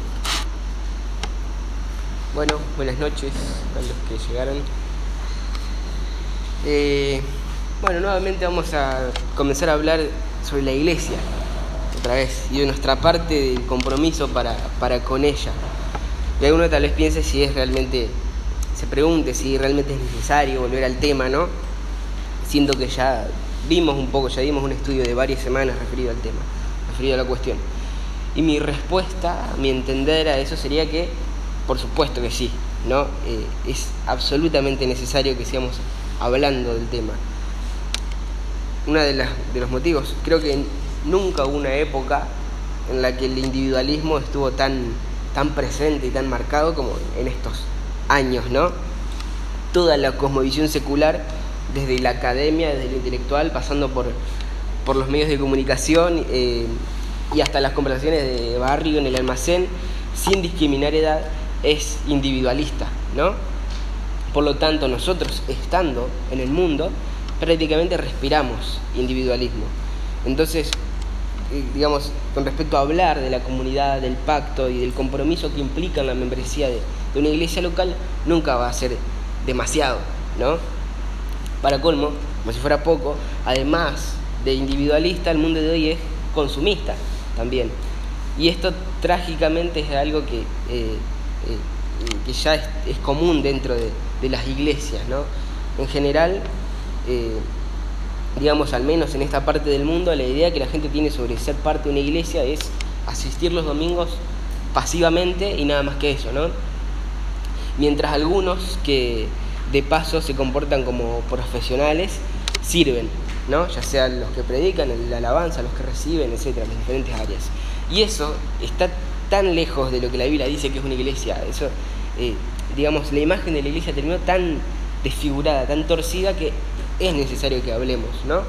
Bueno, buenas noches a los que llegaron. Eh, bueno, nuevamente vamos a comenzar a hablar sobre la iglesia, otra vez, y de nuestra parte del compromiso para, para con ella. Y alguno tal vez piense si es realmente, se pregunte si realmente es necesario volver al tema, ¿no? Siento que ya vimos un poco, ya dimos un estudio de varias semanas referido al tema, referido a la cuestión. Y mi respuesta, mi entender a eso sería que, por supuesto que sí, ¿no? Eh, es absolutamente necesario que sigamos hablando del tema. Uno de, de los motivos, creo que nunca hubo una época en la que el individualismo estuvo tan, tan presente y tan marcado como en estos años, ¿no? Toda la cosmovisión secular desde la academia, desde lo intelectual, pasando por, por los medios de comunicación eh, y hasta las conversaciones de barrio en el almacén, sin discriminar edad, es individualista, ¿no? Por lo tanto, nosotros estando en el mundo, prácticamente respiramos individualismo. Entonces, eh, digamos, con respecto a hablar de la comunidad, del pacto y del compromiso que implica la membresía de, de una iglesia local, nunca va a ser demasiado, ¿no? Para colmo, como si fuera poco, además de individualista, el mundo de hoy es consumista también. Y esto trágicamente es algo que, eh, eh, que ya es, común dentro de, las iglesias. ¿no? En general, eh, digamos, al menos en esta parte del mundo, la idea que la gente tiene sobre ser parte de una iglesia es asistir los domingos pasivamente y nada más que eso. ¿no? Mientras algunos que de paso se comportan como profesionales, sirven, ¿no? ya sean los que predican, la alabanza, los que reciben, etcétera, las diferentes áreas. Y eso está tan lejos de lo que la Biblia dice que es una iglesia. Eso, eh, digamos, la imagen de la iglesia terminó tan desfigurada, tan torcida que es necesario que hablemos, ¿no?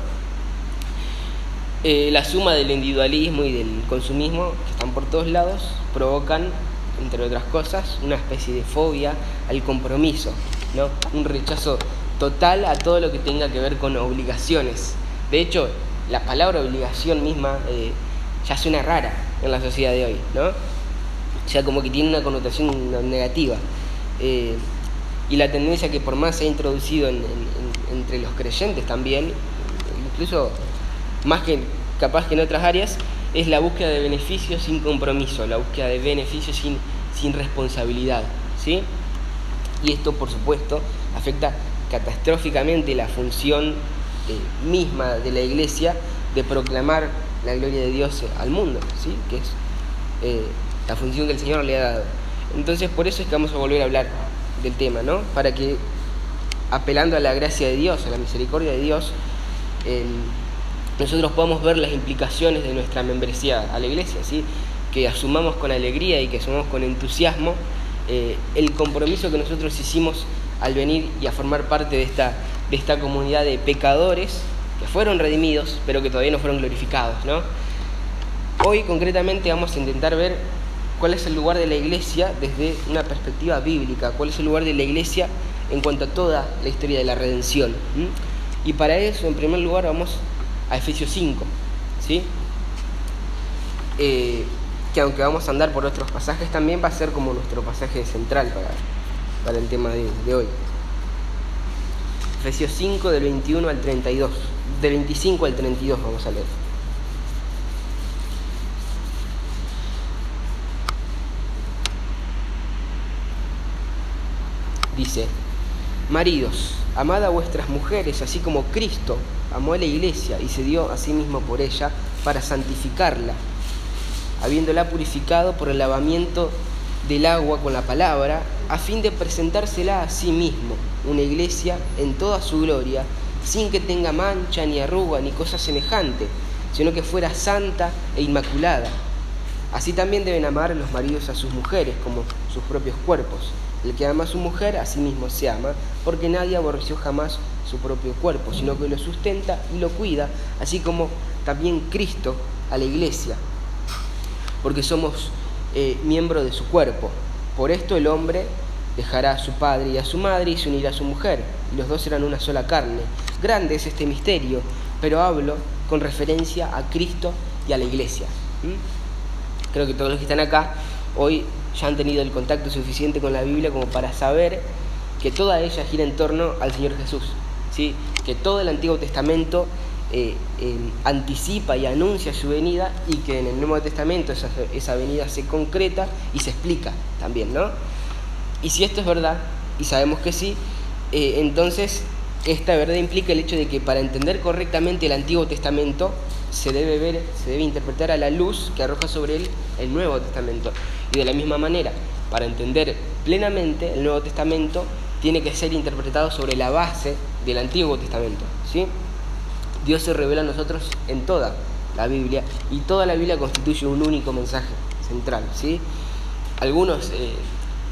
Eh, la suma del individualismo y del consumismo, que están por todos lados, provocan, entre otras cosas, una especie de fobia al compromiso, ¿no? un rechazo total a todo lo que tenga que ver con obligaciones. De hecho, la palabra obligación misma eh, ya suena rara en la sociedad de hoy, ¿no? O sea, como que tiene una connotación negativa. Eh, y la tendencia que por más se ha introducido entre los creyentes también, incluso más que capaz que en otras áreas, es la búsqueda de beneficios sin compromiso, la búsqueda de beneficios sin, sin responsabilidad. ¿sí? Y esto, por supuesto, afecta catastróficamente la función eh, misma de la iglesia de proclamar la gloria de Dios al mundo, ¿sí? que es eh, la función que el Señor le ha dado. Entonces, por eso es que vamos a volver a hablar del tema, ¿no? Para que, apelando a la gracia de Dios, a la misericordia de Dios, nosotros podamos ver las implicaciones de nuestra membresía a la iglesia, ¿sí? Que asumamos con alegría y que asumamos con entusiasmo eh, el compromiso que nosotros hicimos al venir y a formar parte de esta, de esta comunidad de pecadores que fueron redimidos, pero que todavía no fueron glorificados. ¿no? Hoy concretamente vamos a intentar ver cuál es el lugar de la iglesia desde una perspectiva bíblica, cuál es el lugar de la iglesia en cuanto a toda la historia de la redención. Y para eso, en primer lugar, vamos a Efesios 5, ¿sí? Eh, que aunque vamos a andar por otros pasajes, también va a ser como nuestro pasaje central para, para el tema de, de hoy. Efesios 5 del 21 al 32, del 25 al 32 vamos a leer. Dice, maridos, amad a vuestras mujeres, así como Cristo amó a la iglesia y se dio a sí mismo por ella para santificarla, habiéndola purificado por el lavamiento del agua con la palabra, a fin de presentársela a sí mismo, una iglesia en toda su gloria, sin que tenga mancha, ni arruga, ni cosa semejante, sino que fuera santa e inmaculada. Así también deben amar los maridos a sus mujeres como sus propios cuerpos. El que ama a su mujer, a sí mismo se ama, porque nadie aborreció jamás su propio cuerpo, sino que lo sustenta y lo cuida, así como también Cristo a la iglesia, porque somos eh, miembros de su cuerpo. Por esto el hombre dejará a su padre y a su madre y se unirá a su mujer, y los dos serán una sola carne. Grande es este misterio, pero hablo con referencia a Cristo y a la iglesia. Creo que todos los que están acá hoy ya han tenido el contacto suficiente con la Biblia como para saber que toda ella gira en torno al Señor Jesús, ¿sí? que todo el Antiguo Testamento eh, anticipa y anuncia su venida y que en el Nuevo Testamento esa, esa, venida se concreta y se explica también, ¿no? Y si esto es verdad, y sabemos que sí, eh, entonces esta verdad implica el hecho de que para entender correctamente el Antiguo Testamento se debe ver, se debe interpretar a la luz que arroja sobre él el Nuevo Testamento. Y de la misma manera, para entender plenamente el Nuevo Testamento, tiene que ser interpretado sobre la base del Antiguo Testamento. ¿sí? Dios se revela a nosotros en toda la Biblia y toda la Biblia constituye un único mensaje central. ¿sí? Algunos eh,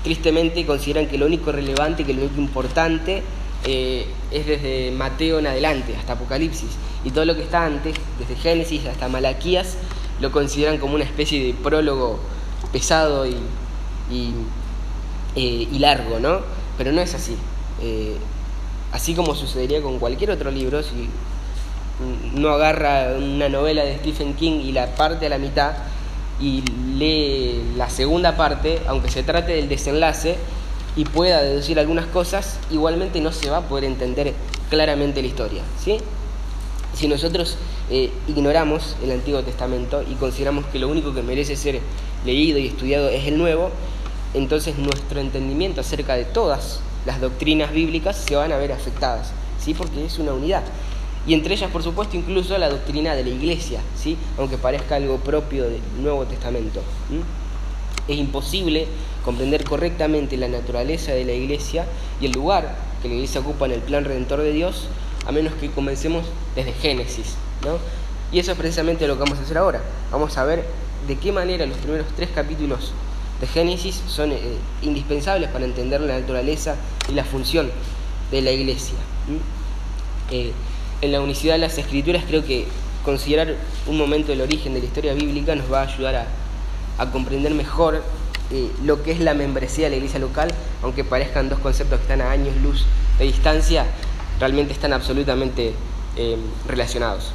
tristemente consideran que lo único relevante, que lo único importante eh, es desde Mateo en adelante, hasta Apocalipsis. Y todo lo que está antes, desde Génesis hasta Malaquías, lo consideran como una especie de prólogo pesado y, y, eh, largo, ¿no? Pero no es así. Así como sucedería con cualquier otro libro, si no agarra una novela de Stephen King y la parte a la mitad y lee la segunda parte, aunque se trate del desenlace y pueda deducir algunas cosas, igualmente no se va a poder entender claramente la historia. ¿sí? Si nosotros eh, ignoramos el Antiguo Testamento y consideramos que lo único que merece ser leído y estudiado es el Nuevo, entonces nuestro entendimiento acerca de todas las doctrinas bíblicas se van a ver afectadas, ¿sí? porque es una unidad. Y entre ellas, por supuesto, incluso la doctrina de la Iglesia, ¿sí? aunque parezca algo propio del Nuevo Testamento. Es imposible comprender correctamente la naturaleza de la Iglesia y el lugar que la Iglesia ocupa en el plan redentor de Dios, a menos que comencemos desde Génesis. ¿no? Y eso es precisamente lo que vamos a hacer ahora. Vamos a ver de qué manera los primeros tres capítulos de Génesis son eh, indispensables para entender la naturaleza y la función de la iglesia. Eh, en la unicidad de las escrituras creo que considerar un momento del origen de la historia bíblica nos va a ayudar a, comprender mejor eh, lo que es la membresía de la iglesia local, aunque parezcan dos conceptos que están a años luz de distancia, realmente están absolutamente eh, relacionados.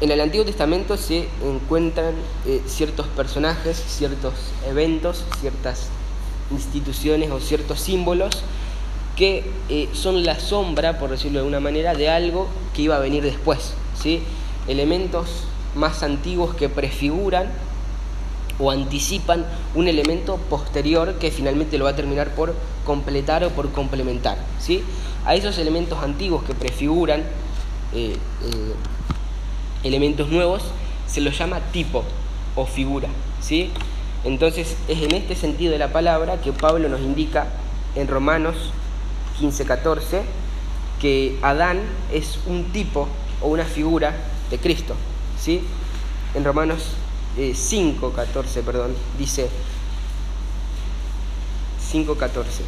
En el Antiguo Testamento se encuentran eh, ciertos personajes, ciertos eventos, ciertas instituciones o ciertos símbolos que eh, son la sombra, por decirlo de alguna manera, de algo que iba a venir después. ¿sí? Elementos más antiguos que prefiguran o anticipan un elemento posterior que finalmente lo va a terminar por completar o por complementar. ¿sí? A esos elementos antiguos que prefiguran eh, elementos nuevos, se los llama tipo o figura. ¿sí? Entonces es en este sentido de la palabra que Pablo nos indica en Romanos 15-14 que Adán es un tipo o una figura de Cristo. ¿sí? En Romanos 5, eh, 14, perdón, dice 5.14.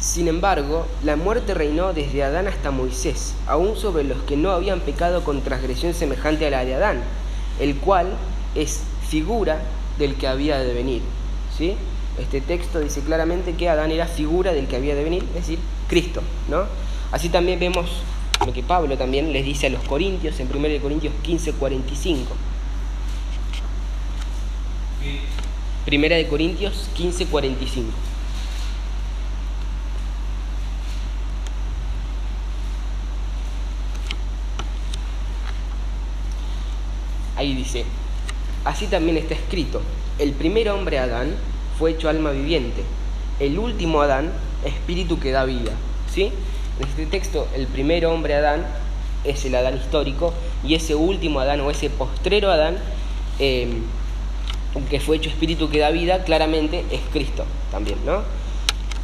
Sin embargo, la muerte reinó desde Adán hasta Moisés, aún sobre los que no habían pecado con transgresión semejante a la de Adán, el cual es figura del que había de venir. ¿sí? Este texto dice claramente que Adán era figura del que había de venir, es decir, Cristo. ¿no? Así también vemos lo que Pablo también les dice a los Corintios en 1 Corintios 15, 45. Primera de Corintios 15, 45. Ahí dice, así también está escrito, el primer hombre Adán fue hecho alma viviente, el último Adán espíritu que da vida. ¿sí? En este texto, el primer hombre Adán es el Adán histórico y ese último Adán o ese postrero Adán em, que fue hecho espíritu que da vida, claramente es Cristo también, ¿no?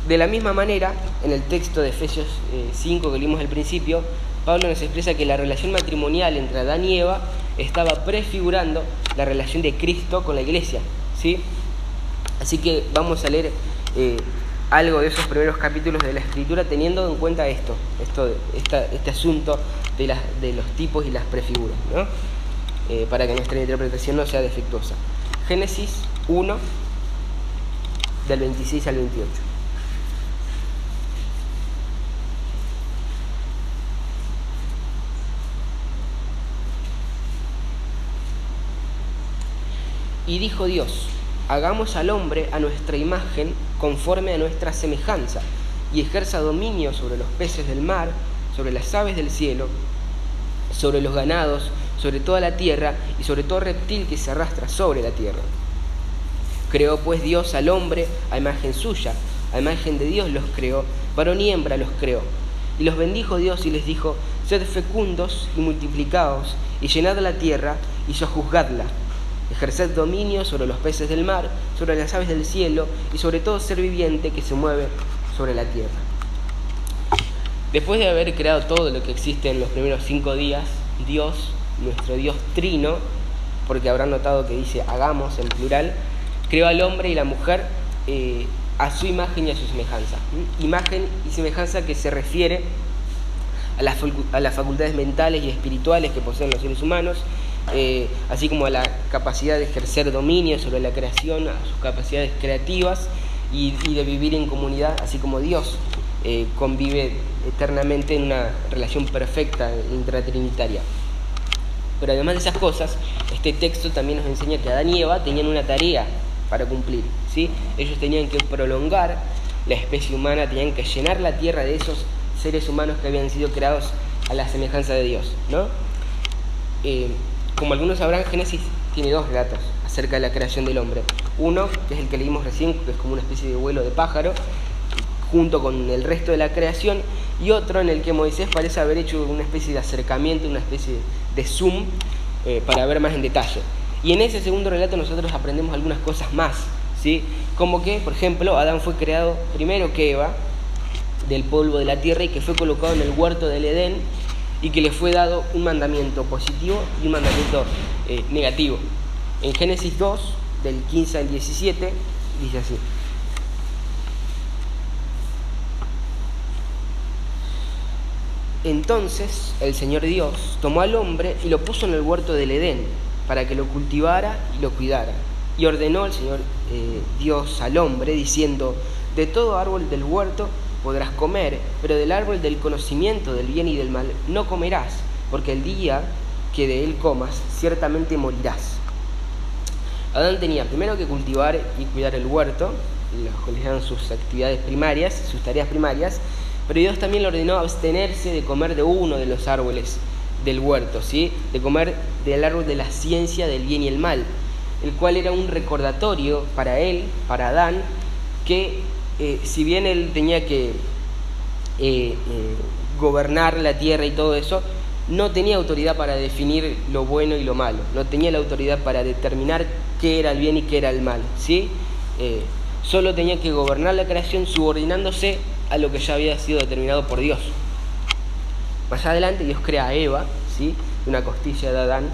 De la misma manera, en el texto de Efesios 5 eh, que leímos al principio, Pablo nos expresa que la relación matrimonial entre Adán y Eva estaba prefigurando la relación de Cristo con la iglesia. ¿sí? Así que vamos a leer eh, algo de esos primeros capítulos de la escritura teniendo en cuenta esto, esto este asunto de, los tipos y las prefiguras, ¿no? Eh, para que nuestra interpretación no sea defectuosa. Génesis 1, del 26 al 28. Y dijo Dios, hagamos al hombre a nuestra imagen conforme a nuestra semejanza, y ejerza dominio sobre los peces del mar, sobre las aves del cielo, sobre los ganados, sobre toda la tierra y sobre todo reptil que se arrastra sobre la tierra. Creó pues Dios al hombre a imagen suya, a imagen de Dios los creó, varón y hembra los creó. Y los bendijo Dios y les dijo, sed fecundos y multiplicaos, y llenad la tierra y sojuzgadla ejerced dominio sobre los peces del mar, sobre las aves del cielo y sobre todo ser viviente que se mueve sobre la tierra. Después de haber creado todo lo que existe en los primeros cinco días, Dios, nuestro Dios trino, porque habrán notado que dice hagamos en plural, creó al hombre y la mujer eh, a su imagen y a su semejanza. Imagen y semejanza que se refiere a las facultades mentales y espirituales que poseen los seres humanos, eh, así como a la capacidad de ejercer dominio sobre la creación, a sus capacidades creativas y, de vivir en comunidad, así como Dios eh, convive eternamente en una relación perfecta intratrinitaria. Pero además de esas cosas, este texto también nos enseña que Adán y Eva tenían una tarea para cumplir. ¿sí? Ellos tenían que prolongar la especie humana, tenían que llenar la tierra de esos seres humanos que habían sido creados a la semejanza de Dios. ¿no? Eh, como algunos sabrán, Génesis tiene dos relatos acerca de la creación del hombre. Uno, que es el que leímos recién, que es como una especie de vuelo de pájaro, junto con el resto de la creación, y otro en el que Moisés parece haber hecho una especie de acercamiento, una especie de zoom, eh, para ver más en detalle. Y en ese segundo relato nosotros aprendemos algunas cosas más, ¿sí? Como que, por ejemplo, Adán fue creado primero que Eva, del polvo de la tierra, y que fue colocado en el huerto del Edén, y que le fue dado un mandamiento positivo y un mandamiento eh, negativo. En Génesis 2, del 15 al 17, dice así. Entonces el Señor Dios tomó al hombre y lo puso en el huerto del Edén para que lo cultivara y lo cuidara. Y ordenó el Señor eh, Dios al hombre diciendo, de todo árbol del huerto podrás comer, pero del árbol del conocimiento del bien y del mal no comerás, porque el día que de él comas ciertamente morirás. Adán tenía primero que cultivar y cuidar el huerto, los eran sus actividades primarias, sus tareas primarias, pero Dios también le ordenó abstenerse de comer de uno de los árboles del huerto, ¿sí? de comer del árbol de la ciencia del bien y el mal, el cual era un recordatorio para él, para Adán, que eh, si bien él tenía que eh, eh, gobernar la tierra y todo eso, no tenía autoridad para definir lo bueno y lo malo, no tenía la autoridad para determinar qué era el bien y qué era el mal, ¿sí? solo tenía que gobernar la creación subordinándose a lo que ya había sido determinado por Dios. Más adelante Dios crea a Eva, ¿sí? una costilla de Adán,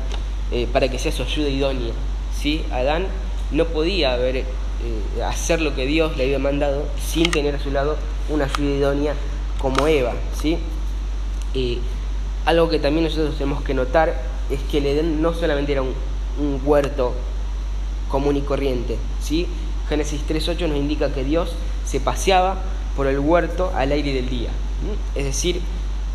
para que sea su ayuda idónea. ¿sí? Adán no podía haber, eh, hacer lo que Dios le había mandado sin tener a su lado una ayuda idónea como Eva. ¿sí? algo que también nosotros tenemos que notar es que el Edén no solamente era un, un huerto común y corriente. ¿sí? Génesis 3.8 nos indica que Dios se paseaba por el huerto al aire del día. Es decir,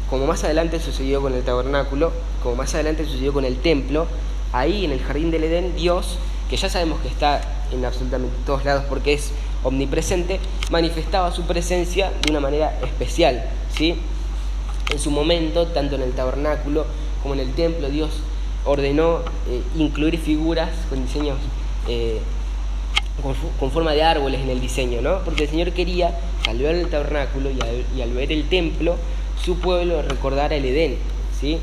como más adelante sucedió con el tabernáculo, como más adelante sucedió con el templo, ahí en el jardín del Edén, Dios, que ya sabemos que está en absolutamente todos lados porque es omnipresente, manifestaba su presencia de una manera especial. ¿sí? En su momento, tanto en el tabernáculo como en el templo, Dios ordenó eh, incluir figuras con diseños eh, con, forma de árboles en el diseño, ¿no? Porque el Señor quería, al ver el tabernáculo y al, ver el templo, su pueblo recordara el Edén, ¿sí?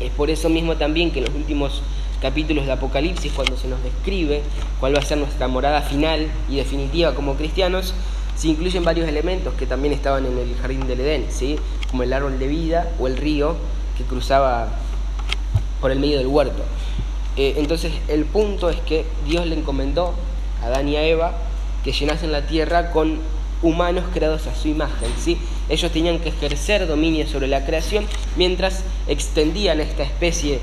Es por eso mismo también que en los últimos capítulos de Apocalipsis, cuando se nos describe cuál va a ser nuestra morada final y definitiva como cristianos, se incluyen varios elementos que también estaban en el jardín del Edén, ¿sí? como el árbol de vida o el río que cruzaba por el medio del huerto. Eh, entonces el punto es que Dios le encomendó Adán y a Eva, que llenasen la tierra con humanos creados a su imagen. ¿sí? Ellos tenían que ejercer dominio sobre la creación mientras extendían esta especie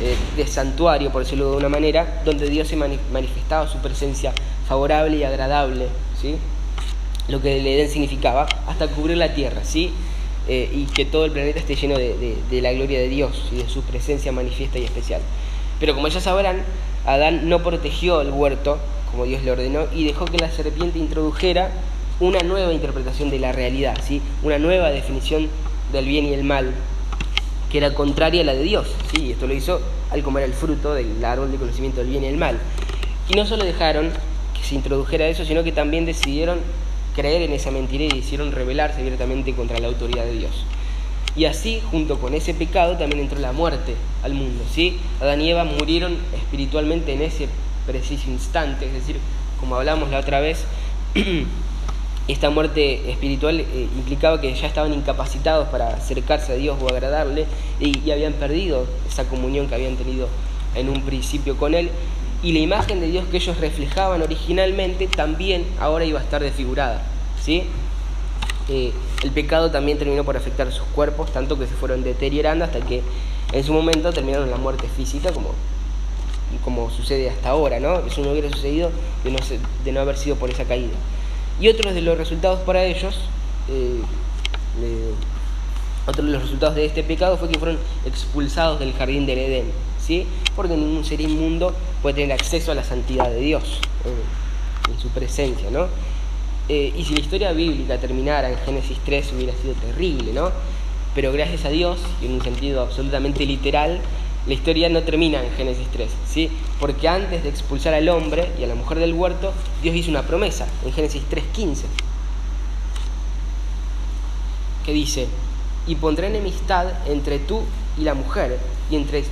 eh, de santuario, por decirlo de una manera, donde Dios se manifestaba su presencia favorable y agradable, ¿sí? lo que el Edén significaba, hasta cubrir la tierra, ¿sí? Eh, y que todo el planeta esté lleno de, la gloria de Dios y de su presencia manifiesta y especial. Pero como ya sabrán, Adán no protegió el huerto como Dios le ordenó, y dejó que la serpiente introdujera una nueva interpretación de la realidad, ¿sí? una nueva definición del bien y el mal, que era contraria a la de Dios. ¿sí? Esto lo hizo al comer el fruto del árbol de conocimiento del bien y el mal. Y no solo dejaron que se introdujera eso, sino que también decidieron creer en esa mentira y decidieron rebelarse abiertamente contra la autoridad de Dios. Y así, junto con ese pecado, también entró la muerte al mundo. ¿sí? Adán y Eva murieron espiritualmente en ese preciso instante, es decir, como hablamos la otra vez, esta muerte espiritual eh, implicaba que ya estaban incapacitados para acercarse a Dios o agradarle y, habían perdido esa comunión que habían tenido en un principio con Él y la imagen de Dios que ellos reflejaban originalmente también ahora iba a estar desfigurada. ¿sí? Eh, el pecado también terminó por afectar sus cuerpos, tanto que se fueron deteriorando hasta que en su momento terminaron la muerte física, como como sucede hasta ahora, ¿no? Eso no hubiera sucedido de no, de no haber sido por esa caída. Y otros de los resultados para ellos, eh, otros de los resultados de este pecado fue que fueron expulsados del jardín del Edén, ¿sí? Porque ningún ser inmundo puede tener acceso a la santidad de Dios, en su presencia, ¿no? Eh, y si la historia bíblica terminara en Génesis 3 hubiera sido terrible, ¿no? Pero gracias a Dios, y en un sentido absolutamente literal, la historia no termina en Génesis 3, ¿sí? porque antes de expulsar al hombre y a la mujer del huerto, Dios hizo una promesa en Génesis 3.15, que dice, y pondré enemistad entre tú y la mujer, y entre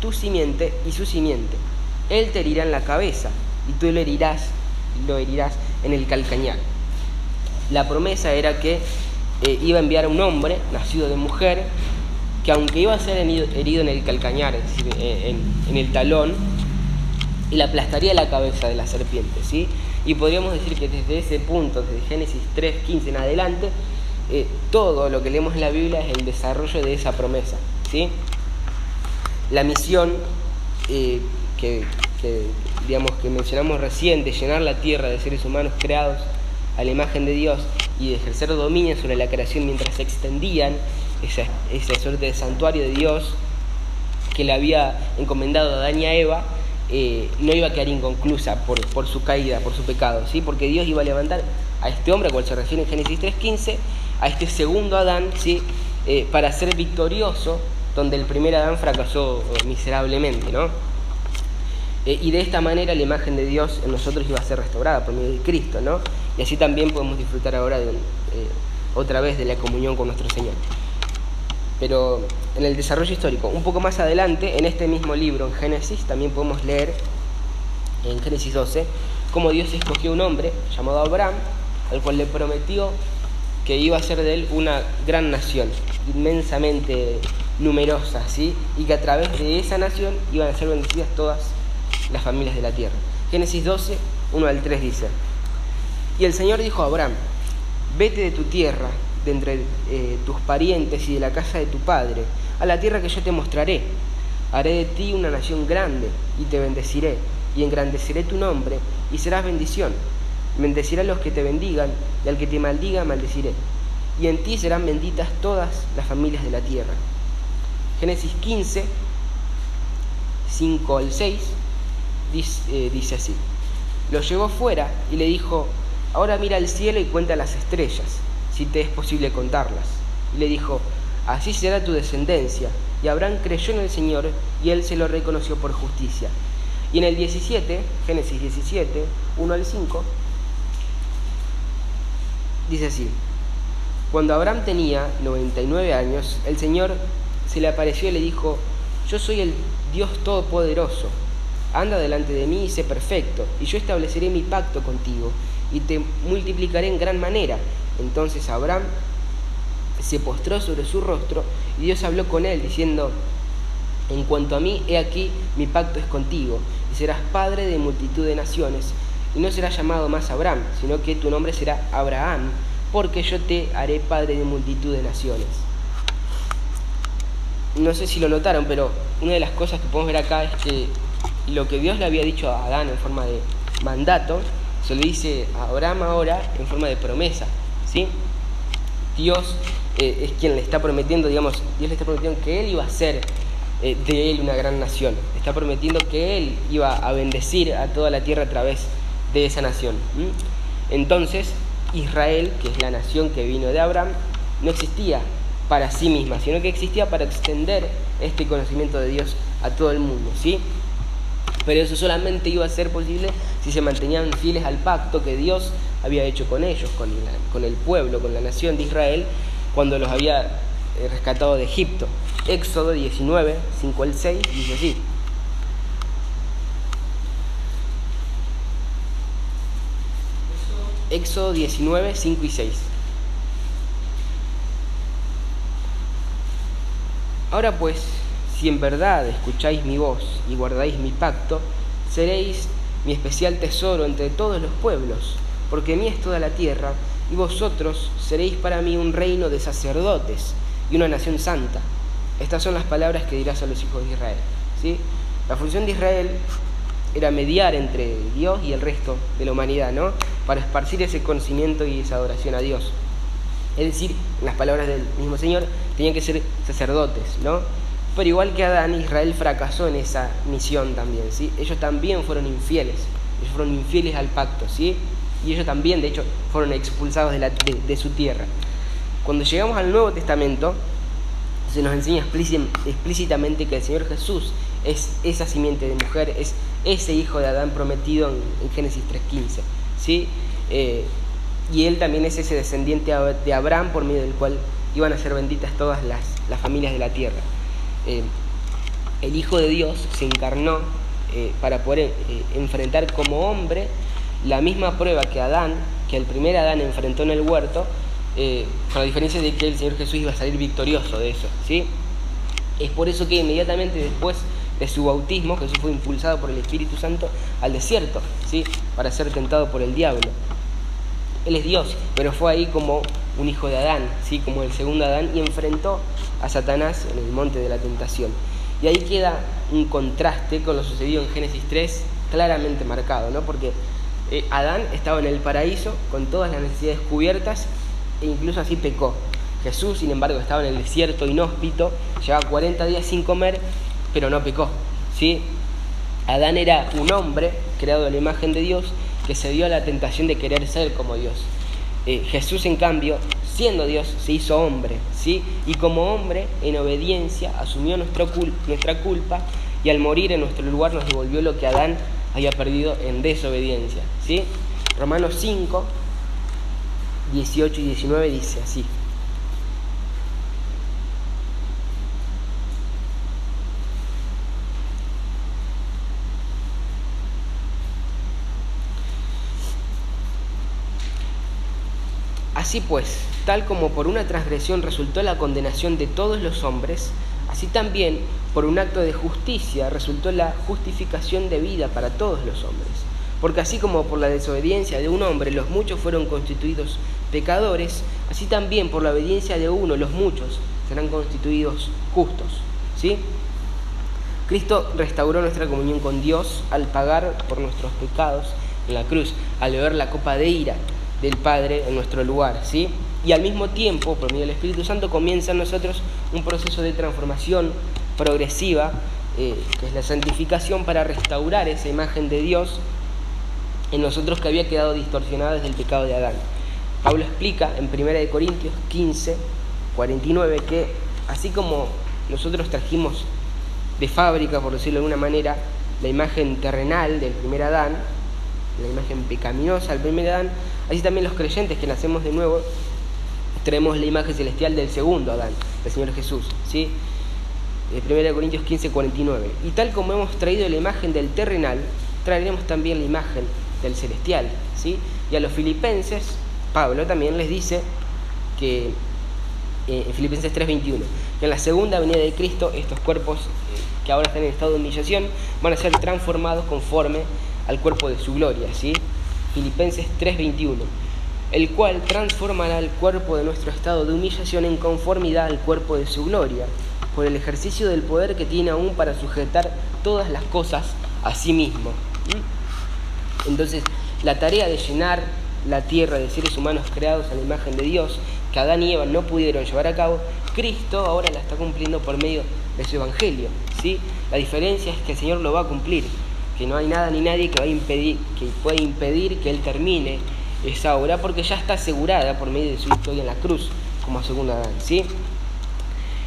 tu simiente y su simiente. Él te herirá en la cabeza, y tú lo herirás, lo herirás en el calcañar. La promesa era que eh, iba a enviar a un hombre, nacido de mujer, que aunque iba a ser herido en el calcañar, es decir, en, el talón, él aplastaría la cabeza de la serpiente, ¿sí? Y podríamos decir que desde ese punto, desde Génesis 3, 15 en adelante, eh, todo lo que leemos en la Biblia es el desarrollo de esa promesa. ¿sí? La misión eh, que, digamos, que mencionamos recién de llenar la tierra de seres humanos creados a la imagen de Dios y de ejercer dominio sobre la creación mientras se extendían esa, esa suerte de santuario de Dios que le había encomendado a Adán y a Eva, eh, no iba a quedar inconclusa por, por, su caída, por su pecado, ¿sí? porque Dios iba a levantar a este hombre, a cual se refiere en Génesis 3.15, a este segundo Adán, ¿sí? Eh, para ser victorioso, donde el primer Adán fracasó miserablemente. ¿no? Eh, y de esta manera la imagen de Dios en nosotros iba a ser restaurada por medio de Cristo, ¿no? y así también podemos disfrutar ahora de, otra vez de la comunión con nuestro Señor pero en el desarrollo histórico. Un poco más adelante, en este mismo libro, en Génesis, también podemos leer, en Génesis 12, cómo Dios escogió un hombre llamado Abraham, al cual le prometió que iba a ser de él una gran nación, inmensamente numerosa, ¿sí? y que a través de esa nación iban a ser bendecidas todas las familias de la tierra. Génesis 12, 1 al 3 dice, y el Señor dijo a Abraham, vete de tu tierra de entre eh, tus parientes y de la casa de tu padre, a la tierra que yo te mostraré. Haré de ti una nación grande y te bendeciré, y engrandeceré tu nombre y serás bendición. Bendeciré a los que te bendigan, y al que te maldiga maldeciré. Y en ti serán benditas todas las familias de la tierra. Génesis 15, 5 al 6, dice, eh, dice así. Lo llevó fuera y le dijo, ahora mira al cielo y cuenta las estrellas si te es posible contarlas. Y le dijo, así será tu descendencia. Y Abraham creyó en el Señor y él se lo reconoció por justicia. Y en el 17, Génesis 17, 1 al 5, dice así, cuando Abraham tenía 99 años, el Señor se le apareció y le dijo, yo soy el Dios Todopoderoso, anda delante de mí y sé perfecto, y yo estableceré mi pacto contigo, y te multiplicaré en gran manera. Entonces Abraham se postró sobre su rostro y Dios habló con él diciendo, en cuanto a mí, he aquí, mi pacto es contigo, y serás padre de multitud de naciones, y no serás llamado más Abraham, sino que tu nombre será Abraham, porque yo te haré padre de multitud de naciones. No sé si lo notaron, pero una de las cosas que podemos ver acá es que lo que Dios le había dicho a Adán en forma de mandato, se lo dice a Abraham ahora en forma de promesa. Dios eh, es quien le está prometiendo, digamos, Dios le está prometiendo que Él iba a ser eh, de Él una gran nación. Está prometiendo que Él iba a bendecir a toda la tierra a través de esa nación. Entonces, Israel, que es la nación que vino de Abraham, no existía para sí misma, sino que existía para extender este conocimiento de Dios a todo el mundo, ¿sí? Pero eso solamente iba a ser posible si se mantenían fieles al pacto que Dios había hecho con ellos, con, el pueblo, con la nación de Israel, cuando los había eh, rescatado de Egipto. Éxodo 19, 5 al 6, dice así. Éxodo 19, 5 y 6. Ahora pues, si en verdad escucháis mi voz y guardáis mi pacto, seréis mi especial tesoro entre todos los pueblos, porque mí es toda la tierra, y vosotros seréis para mí un reino de sacerdotes y una nación santa. Estas son las palabras que dirás a los hijos de Israel. ¿sí? La función de Israel era mediar entre Dios y el resto de la humanidad, ¿no? Para esparcir ese conocimiento y esa adoración a Dios. Es decir, en las palabras del mismo Señor, tenían que ser sacerdotes, ¿no? Pero igual que Adán, Israel fracasó en esa misión también, ¿sí? Ellos también fueron infieles, ellos fueron infieles al pacto, ¿sí? Y ellos también, de hecho, fueron expulsados de, de su tierra. Cuando llegamos al Nuevo Testamento, se nos enseña explícitamente que el Señor Jesús es esa simiente de mujer, es ese hijo de Adán prometido en, Génesis 3.15, ¿sí? Eh, y él también es ese descendiente de Abraham por medio del cual iban a ser benditas todas las, las familias de la tierra. Eh, el Hijo de Dios se encarnó eh, para poder enfrentar como hombre la misma prueba que Adán, que el primer Adán enfrentó en el huerto, con la diferencia de que el Señor Jesús iba a salir victorioso de eso. ¿sí? Es por eso que inmediatamente después de su bautismo, Jesús fue impulsado por el Espíritu Santo al desierto, ¿sí? para ser tentado por el diablo. Él es Dios, pero fue ahí como un hijo de Adán, ¿sí? como el segundo Adán, y enfrentó a Satanás en el monte de la tentación. Y ahí queda un contraste con lo sucedido en Génesis 3 claramente marcado, ¿no? porque eh, Adán estaba en el paraíso con todas las necesidades cubiertas e incluso así pecó. Jesús, sin embargo, estaba en el desierto inhóspito, llevaba 40 días sin comer, pero no pecó. ¿sí? Adán era un hombre creado a la imagen de Dios que se dio a la tentación de querer ser como Dios. Eh, Jesús, en cambio, siendo Dios, se hizo hombre, ¿sí? Y como hombre, en obediencia, asumió nuestra culpa y al morir en nuestro lugar nos devolvió lo que Adán había perdido en desobediencia, ¿sí? Romanos 5, 18 y 19 dice así. Así pues, tal como por una transgresión resultó la condenación de todos los hombres, así también por un acto de justicia resultó la justificación de vida para todos los hombres. Porque así como por la desobediencia de un hombre los muchos fueron constituidos pecadores, así también por la obediencia de uno los muchos serán constituidos justos. ¿Sí? Cristo restauró nuestra comunión con Dios al pagar por nuestros pecados en la cruz, al beber la copa de ira del Padre en nuestro lugar, ¿sí? Y al mismo tiempo, por medio del Espíritu Santo, comienza en nosotros un proceso de transformación progresiva, eh, que es la santificación, para restaurar esa imagen de Dios en nosotros que había quedado distorsionada desde el pecado de Adán. Pablo explica en 1 Corintios 15, 49, que así como nosotros trajimos de fábrica, por decirlo de alguna manera, la imagen terrenal del primer Adán, la imagen pecaminosa del primer Adán, Así también los creyentes que nacemos de nuevo traemos la imagen celestial del segundo Adán, del Señor Jesús. ¿sí? 1 eh, Corintios 15, 49. Y tal como hemos traído la imagen del terrenal, traeremos también la imagen del celestial. ¿sí? Y a los filipenses, Pablo también les dice que eh, en Filipenses 3:21, que en la segunda venida de Cristo estos cuerpos eh, que ahora están en estado de humillación van a ser transformados conforme al cuerpo de su gloria. ¿sí? Filipenses 3:21, el cual transformará el cuerpo de nuestro estado de humillación en conformidad al cuerpo de su gloria, por el ejercicio del poder que tiene aún para sujetar todas las cosas a sí mismo. ¿Mm? Entonces, la tarea de llenar la tierra de seres humanos creados a la imagen de Dios, que Adán y Eva no pudieron llevar a cabo, Cristo ahora la está cumpliendo por medio de su evangelio. ¿sí? La diferencia es que el Señor lo va a cumplir que no hay nada ni nadie que, que pueda impedir que Él termine esa obra, porque ya está asegurada por medio de su historia en la cruz, como segunda Adán. ¿sí?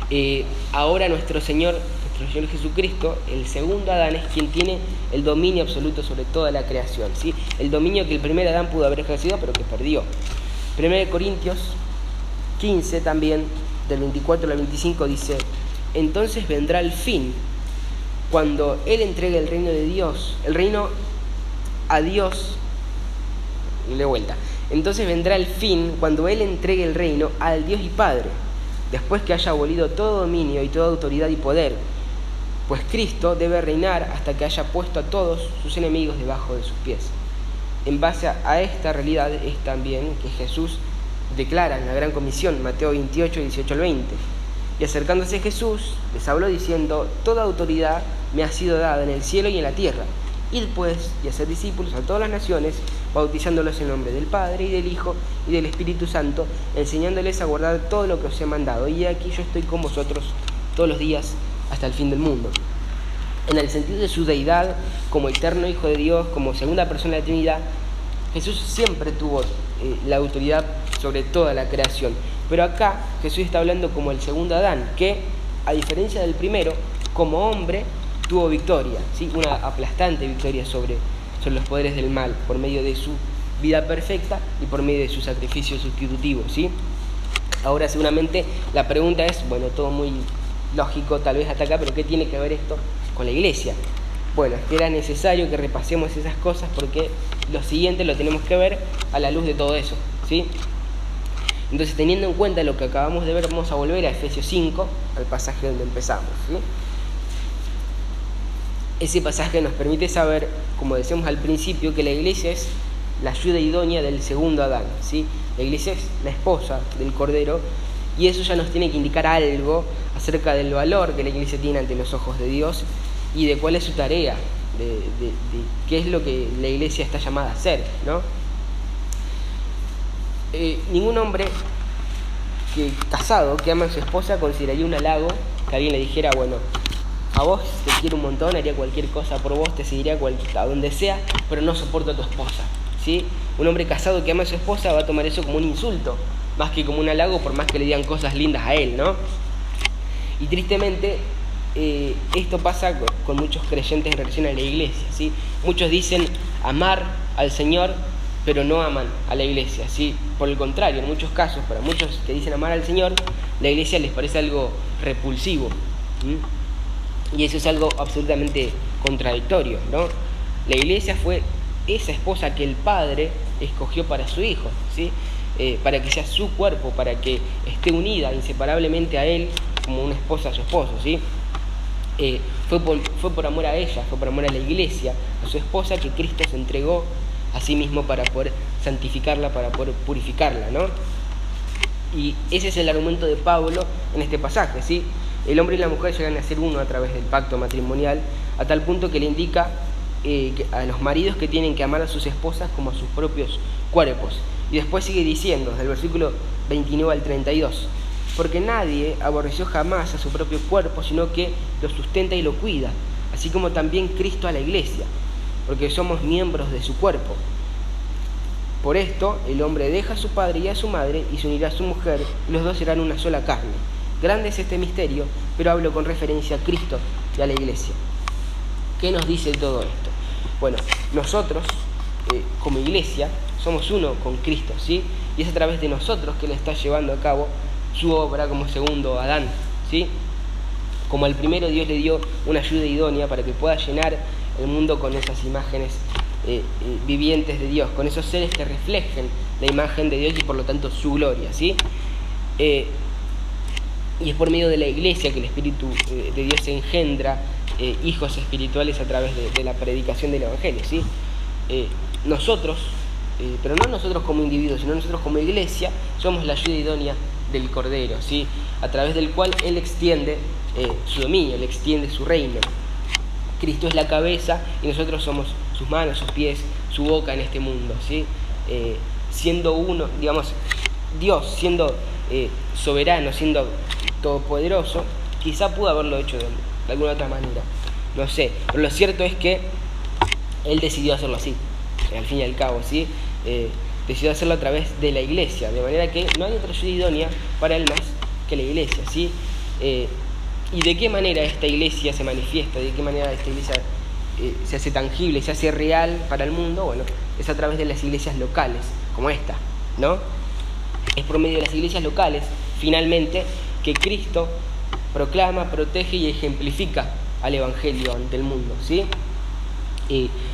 Eh, ahora nuestro Señor, nuestro Señor Jesucristo, el segundo Adán, es quien tiene el dominio absoluto sobre toda la creación. ¿sí? El dominio que el primer Adán pudo haber ejercido, pero que perdió. 1 Corintios 15 también, del 24 al 25, dice, entonces vendrá el fin cuando Él entregue el reino de Dios, el reino a Dios, de vuelta. Entonces vendrá el fin cuando Él entregue el reino al Dios y Padre, después que haya abolido todo dominio y toda autoridad y poder, pues Cristo debe reinar hasta que haya puesto a todos sus enemigos debajo de sus pies. En base a esta realidad es también que Jesús declara en la Gran Comisión, Mateo 28, 18 al 20. Y acercándose Jesús, les habló diciendo, Toda autoridad me ha sido dada en el cielo y en la tierra. Id pues y hacer discípulos a todas las naciones, bautizándolos en nombre del Padre y del Hijo y del Espíritu Santo, enseñándoles a guardar todo lo que os he mandado. Y aquí yo estoy con vosotros todos los días hasta el fin del mundo. En el sentido de su deidad, como eterno Hijo de Dios, como segunda persona de la Trinidad, Jesús siempre tuvo eh, la autoridad sobre toda la creación. Pero acá Jesús está hablando como el segundo Adán, que, a diferencia del primero, como hombre, tuvo victoria, ¿sí? una aplastante victoria sobre, sobre los poderes del mal por medio de su vida perfecta y por medio de su sacrificio sustitutivo. ¿sí? Ahora seguramente la pregunta es, bueno, todo muy lógico tal vez hasta acá, pero ¿qué tiene que ver esto con la iglesia? Bueno, es que era necesario que repasemos esas cosas porque lo siguiente lo tenemos que ver a la luz de todo eso. ¿sí? Entonces, teniendo en cuenta lo que acabamos de ver, vamos a volver a Efesios 5, al pasaje donde empezamos. ¿sí? Ese pasaje nos permite saber, como decíamos al principio, que la iglesia es la ayuda idónea del segundo Adán. ¿sí? La iglesia es la esposa del Cordero y eso ya nos tiene que indicar algo acerca del valor que la iglesia tiene ante los ojos de Dios y de cuál es su tarea, de, qué es lo que la iglesia está llamada a hacer, ¿no? Eh, ningún hombre que casado que ama a su esposa consideraría un halago que alguien le dijera, bueno, a vos te quiero un montón, haría cualquier cosa por vos, te seguiría a donde sea, pero no soporto a tu esposa. ¿sí? Un hombre casado que ama a su esposa va a tomar eso como un insulto, más que como un halago, por más que le digan cosas lindas a él, ¿no? Y tristemente, eh, esto pasa con, muchos creyentes en relación a la iglesia, ¿sí? Muchos dicen amar al Señor, pero no aman a la iglesia, ¿sí? Por el contrario, en muchos casos, para muchos que dicen amar al Señor, la iglesia les parece algo repulsivo. Y eso es algo absolutamente contradictorio, ¿no? La iglesia fue esa esposa que el padre escogió para su hijo, ¿sí? Eh, para que sea su cuerpo, para que esté unida inseparablemente a él como una esposa a su esposo, ¿sí? Eh, fue, por, fue por amor a ella, fue por amor a la iglesia, a su esposa, que Cristo se entregó a sí mismo para poder santificarla, para poder purificarla, ¿no? Y ese es el argumento de Pablo en este pasaje, ¿sí? El hombre y la mujer llegan a ser uno a través del pacto matrimonial, a tal punto que le indica eh, a los maridos que tienen que amar a sus esposas como a sus propios cuerpos. Y después sigue diciendo, desde el versículo 29 al 32, porque nadie aborreció jamás a su propio cuerpo, sino que lo sustenta y lo cuida, así como también Cristo a la iglesia, porque somos miembros de su cuerpo. Por esto el hombre deja a su padre y a su madre y se unirá a su mujer, y los dos serán una sola carne. Grande es este misterio, pero hablo con referencia a Cristo y a la iglesia. ¿Qué nos dice todo esto? Bueno, nosotros eh, como iglesia somos uno con Cristo, ¿sí? Y es a través de nosotros que Él está llevando a cabo su obra como segundo Adán, ¿sí? Como al primero Dios le dio una ayuda idónea para que pueda llenar el mundo con esas imágenes eh, eh, vivientes de Dios, con esos seres que reflejen la imagen de Dios y por lo tanto su gloria, ¿sí? Y es por medio de la iglesia que el Espíritu de Dios engendra eh, hijos espirituales a través de, la predicación del Evangelio. ¿sí? Eh, nosotros, eh, pero no nosotros como individuos, sino nosotros como iglesia, somos la ayuda idónea del Cordero, ¿sí? a través del cual Él extiende su dominio, Él extiende su reino. Cristo es la cabeza y nosotros somos sus manos, sus pies, su boca en este mundo. ¿sí? siendo uno, digamos, Dios siendo soberano, siendo todopoderoso, quizá pudo haberlo hecho de, alguna otra manera. No sé, pero lo cierto es que él decidió hacerlo así, al fin y al cabo, ¿sí? Eh, decidió hacerlo a través de la iglesia, de manera que no hay otra ayuda idónea para él más que la iglesia, ¿sí? Eh, ¿Y de qué manera esta iglesia se manifiesta? ¿De qué manera esta iglesia eh, se hace tangible, se hace real para el mundo? Bueno, es a través de las iglesias locales, como esta, ¿no? Es por medio de las iglesias locales, finalmente, que Cristo proclama, protege y ejemplifica al Evangelio ante el mundo. ¿sí?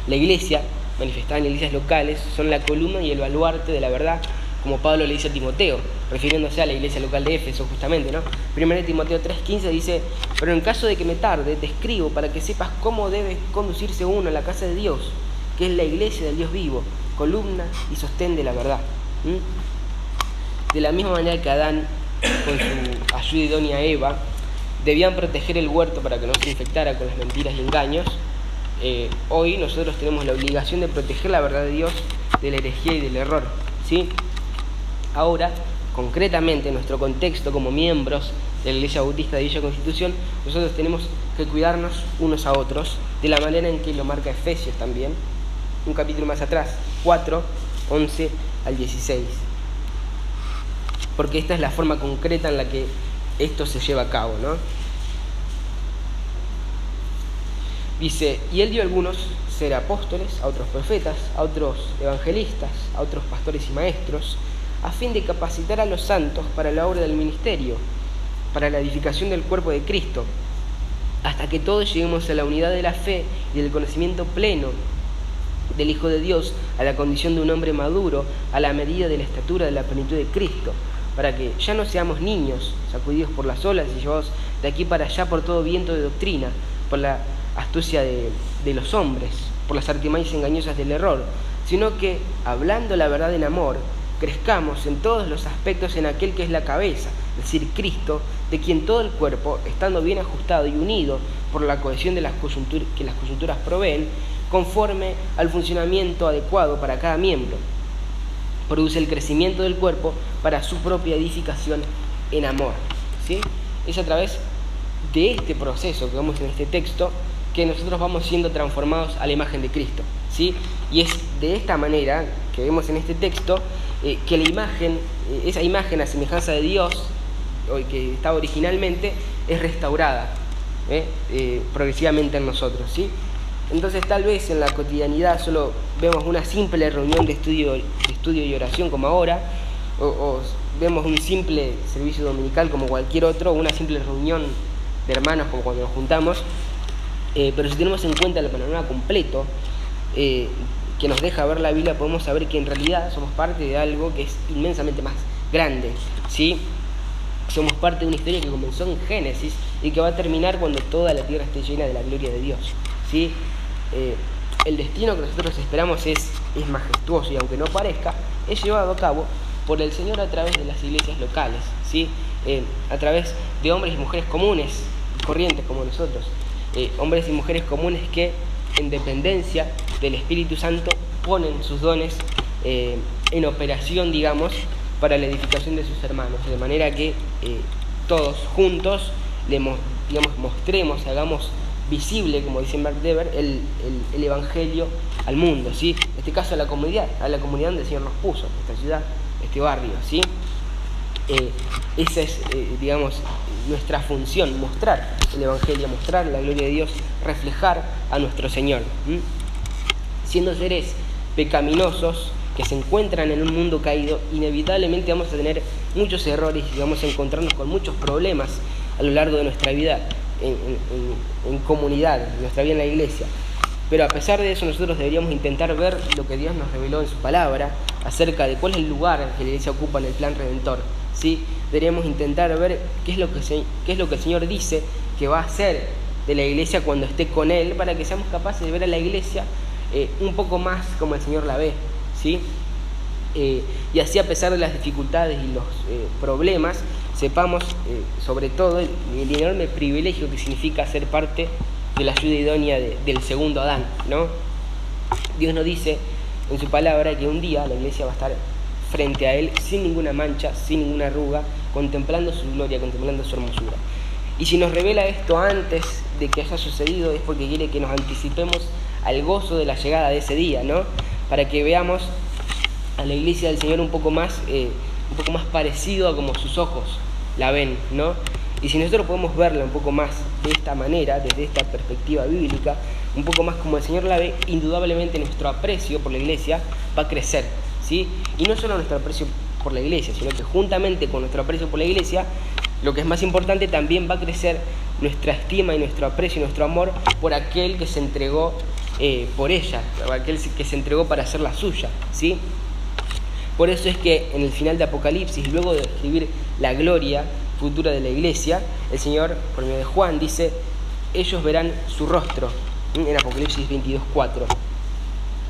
la iglesia, manifestada en iglesias locales, son la columna y el baluarte de la verdad, como Pablo le dice a Timoteo, refiriéndose a la iglesia local de Éfeso justamente. ¿no? Primero Timoteo 3:15 dice, pero en caso de que me tarde, te escribo para que sepas cómo debe conducirse uno a la casa de Dios, que es la iglesia del Dios vivo, columna y sostén de la verdad. De la misma manera que Adán, con su ayuda idónea Eva, debían proteger el huerto para que no se infectara con las mentiras y engaños, eh, hoy nosotros tenemos la obligación de proteger la verdad de Dios de la herejía y del error. ¿sí? Ahora, concretamente, en nuestro contexto como miembros de la Iglesia Bautista de Villa Constitución, nosotros tenemos que cuidarnos unos a otros, de la manera en que lo marca Efesios también, un capítulo más atrás, 4, 11 al 16. Porque esta es la forma concreta en la que esto se lleva a cabo, ¿no? Dice, y él dio a algunos ser apóstoles, a otros profetas, a otros evangelistas, a otros pastores y maestros, a fin de capacitar a los santos para la obra del ministerio, para la edificación del cuerpo de Cristo, hasta que todos lleguemos a la unidad de la fe y del conocimiento pleno del Hijo de Dios, a la condición de un hombre maduro, a la medida de la estatura de la plenitud de Cristo para que ya no seamos niños sacudidos por las olas y llevados de aquí para allá por todo viento de doctrina, por la astucia de, los hombres, por las artimañas engañosas del error, sino que, hablando la verdad en amor, crezcamos en todos los aspectos en aquel que es la cabeza, es decir, Cristo, de quien todo el cuerpo, estando bien ajustado y unido por la cohesión de las que las coyunturas proveen, conforme al funcionamiento adecuado para cada miembro, produce el crecimiento del cuerpo para su propia edificación en amor. ¿sí? Es a través de este proceso que vemos en este texto que nosotros vamos siendo transformados a la imagen de Cristo. ¿sí? Y es de esta manera que vemos en este texto eh, que la imagen, eh, esa imagen a semejanza de Dios, que estaba originalmente, es restaurada ¿eh? progresivamente en nosotros. ¿sí? Entonces tal vez en la cotidianidad solo vemos una simple reunión de estudio, de estudio y oración como ahora, o, vemos un simple servicio dominical como cualquier otro, una simple reunión de hermanos como cuando nos juntamos, pero si tenemos en cuenta el panorama completo, eh, que nos deja ver la Biblia, podemos saber que en realidad somos parte de algo que es inmensamente más grande. ¿sí? Somos parte de una historia que comenzó en Génesis y que va a terminar cuando toda la tierra esté llena de la gloria de Dios. ¿sí? Eh, el destino que nosotros esperamos es, es majestuoso y aunque no parezca, es llevado a cabo por el Señor a través de las iglesias locales, ¿sí? Eh, a través de hombres y mujeres comunes, corrientes como nosotros, hombres y mujeres comunes que en dependencia del Espíritu Santo ponen sus dones eh, en operación, digamos, para la edificación de sus hermanos, de manera que eh, todos juntos le digamos, mostremos, hagamos visible, como dice Mark Dever, el, Evangelio al mundo, ¿sí? En este caso a la comunidad, a la comunidad donde el Señor nos puso, esta ciudad, este barrio, ¿sí? Eh, esa es, digamos, nuestra función, mostrar el Evangelio, mostrar la gloria de Dios, reflejar a nuestro Señor. Siendo seres pecaminosos que se encuentran en un mundo caído, inevitablemente vamos a tener muchos errores y vamos a encontrarnos con muchos problemas a lo largo de nuestra vida en, comunidad, en nuestra vida en la iglesia. Pero a pesar de eso nosotros deberíamos intentar ver lo que Dios nos reveló en su palabra acerca de cuál es el lugar que la iglesia ocupa en el plan redentor. ¿sí? Deberíamos intentar ver qué es, lo que qué es lo que el Señor dice que va a hacer de la iglesia cuando esté con Él para que seamos capaces de ver a la iglesia eh, un poco más como el Señor la ve. ¿sí? Eh, y así a pesar de las dificultades y los eh, problemas, sepamos sobre todo el, enorme privilegio que significa ser parte de la ayuda idónea del segundo Adán. ¿no? Dios nos dice en su palabra que un día la iglesia va a estar frente a Él sin ninguna mancha, sin ninguna arruga, contemplando su gloria, contemplando su hermosura. Y si nos revela esto antes de que haya sucedido es porque quiere que nos anticipemos al gozo de la llegada de ese día, ¿no? Para que veamos a la iglesia del Señor un poco más, eh, un poco más parecido a como sus ojos la ven, ¿no? Y si nosotros podemos verla un poco más de esta manera, desde esta perspectiva bíblica, un poco más como el Señor la ve, indudablemente nuestro aprecio por la iglesia va a crecer, ¿sí? Y no solo nuestro aprecio por la iglesia, sino que juntamente con nuestro aprecio por la iglesia, lo que es más importante, también va a crecer nuestra estima y nuestro aprecio y nuestro amor por aquel que se entregó eh, por ella, aquel que se entregó para hacer la suya, ¿sí? Por eso es que en el final de Apocalipsis, luego de escribir la gloria futura de la iglesia, el Señor, por medio de Juan, dice, ellos verán su rostro, en Apocalipsis 22.4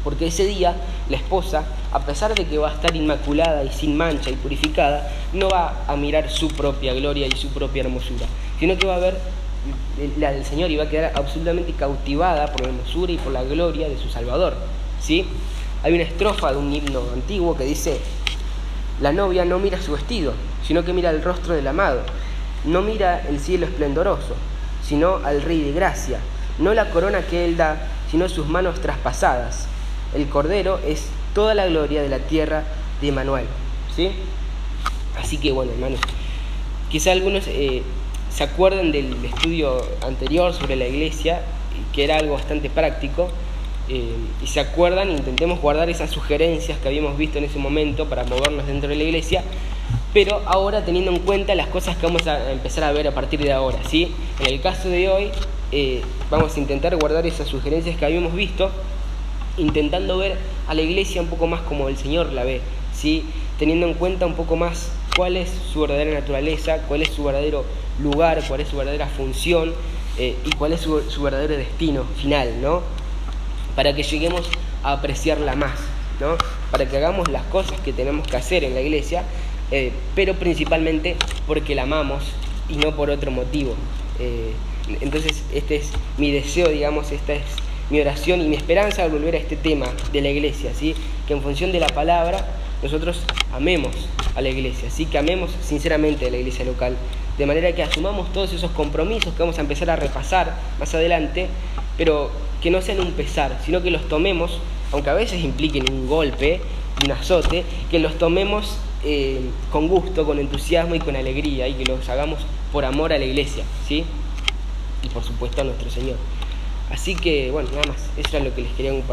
porque ese día la esposa, a pesar de que va a estar inmaculada y sin mancha y purificada, no va a mirar su propia gloria y su propia hermosura, sino que va a ver la del Señor y va a quedar absolutamente cautivada por la hermosura y por la gloria de su Salvador. ¿sí? Hay una estrofa de un himno antiguo que dice, la novia no mira su vestido, sino que mira el rostro del amado, no mira el cielo esplendoroso, sino al Rey de Gracia, no la corona que él da, sino sus manos traspasadas, el Cordero es toda la gloria de la tierra de Manuel. ¿sí? Así que bueno, hermanos, quizá algunos eh, se acuerdan del estudio anterior sobre la iglesia, que era algo bastante práctico, eh, y se acuerdan, intentemos guardar esas sugerencias que habíamos visto en ese momento para movernos dentro de la iglesia, pero ahora teniendo en cuenta las cosas que vamos a empezar a ver a partir de ahora. ¿sí? En el caso de hoy, eh, vamos a intentar guardar esas sugerencias que habíamos visto intentando ver a la iglesia un poco más como el Señor la ve, ¿sí? teniendo en cuenta un poco más cuál es su verdadera naturaleza, cuál es su verdadero lugar, cuál es su verdadera función eh, y cuál es su, verdadero destino final, ¿no? Para que lleguemos a apreciarla más, ¿no? Para que hagamos las cosas que tenemos que hacer en la iglesia, eh, pero principalmente porque la amamos y no por otro motivo. Eh, entonces, este es mi deseo, digamos, esta es mi oración y mi esperanza al volver a este tema de la iglesia, ¿sí? que en función de la palabra nosotros amemos a la iglesia, ¿sí? que amemos sinceramente a la iglesia local, de manera que asumamos todos esos compromisos que vamos a empezar a repasar más adelante, pero que no sean un pesar, sino que los tomemos, aunque a veces impliquen un golpe, un azote, que los tomemos eh, con gusto, con entusiasmo y con alegría, y que los hagamos por amor a la iglesia, ¿sí? Y por supuesto a nuestro Señor. Así que, bueno, nada más, eso es lo que les quería compartir.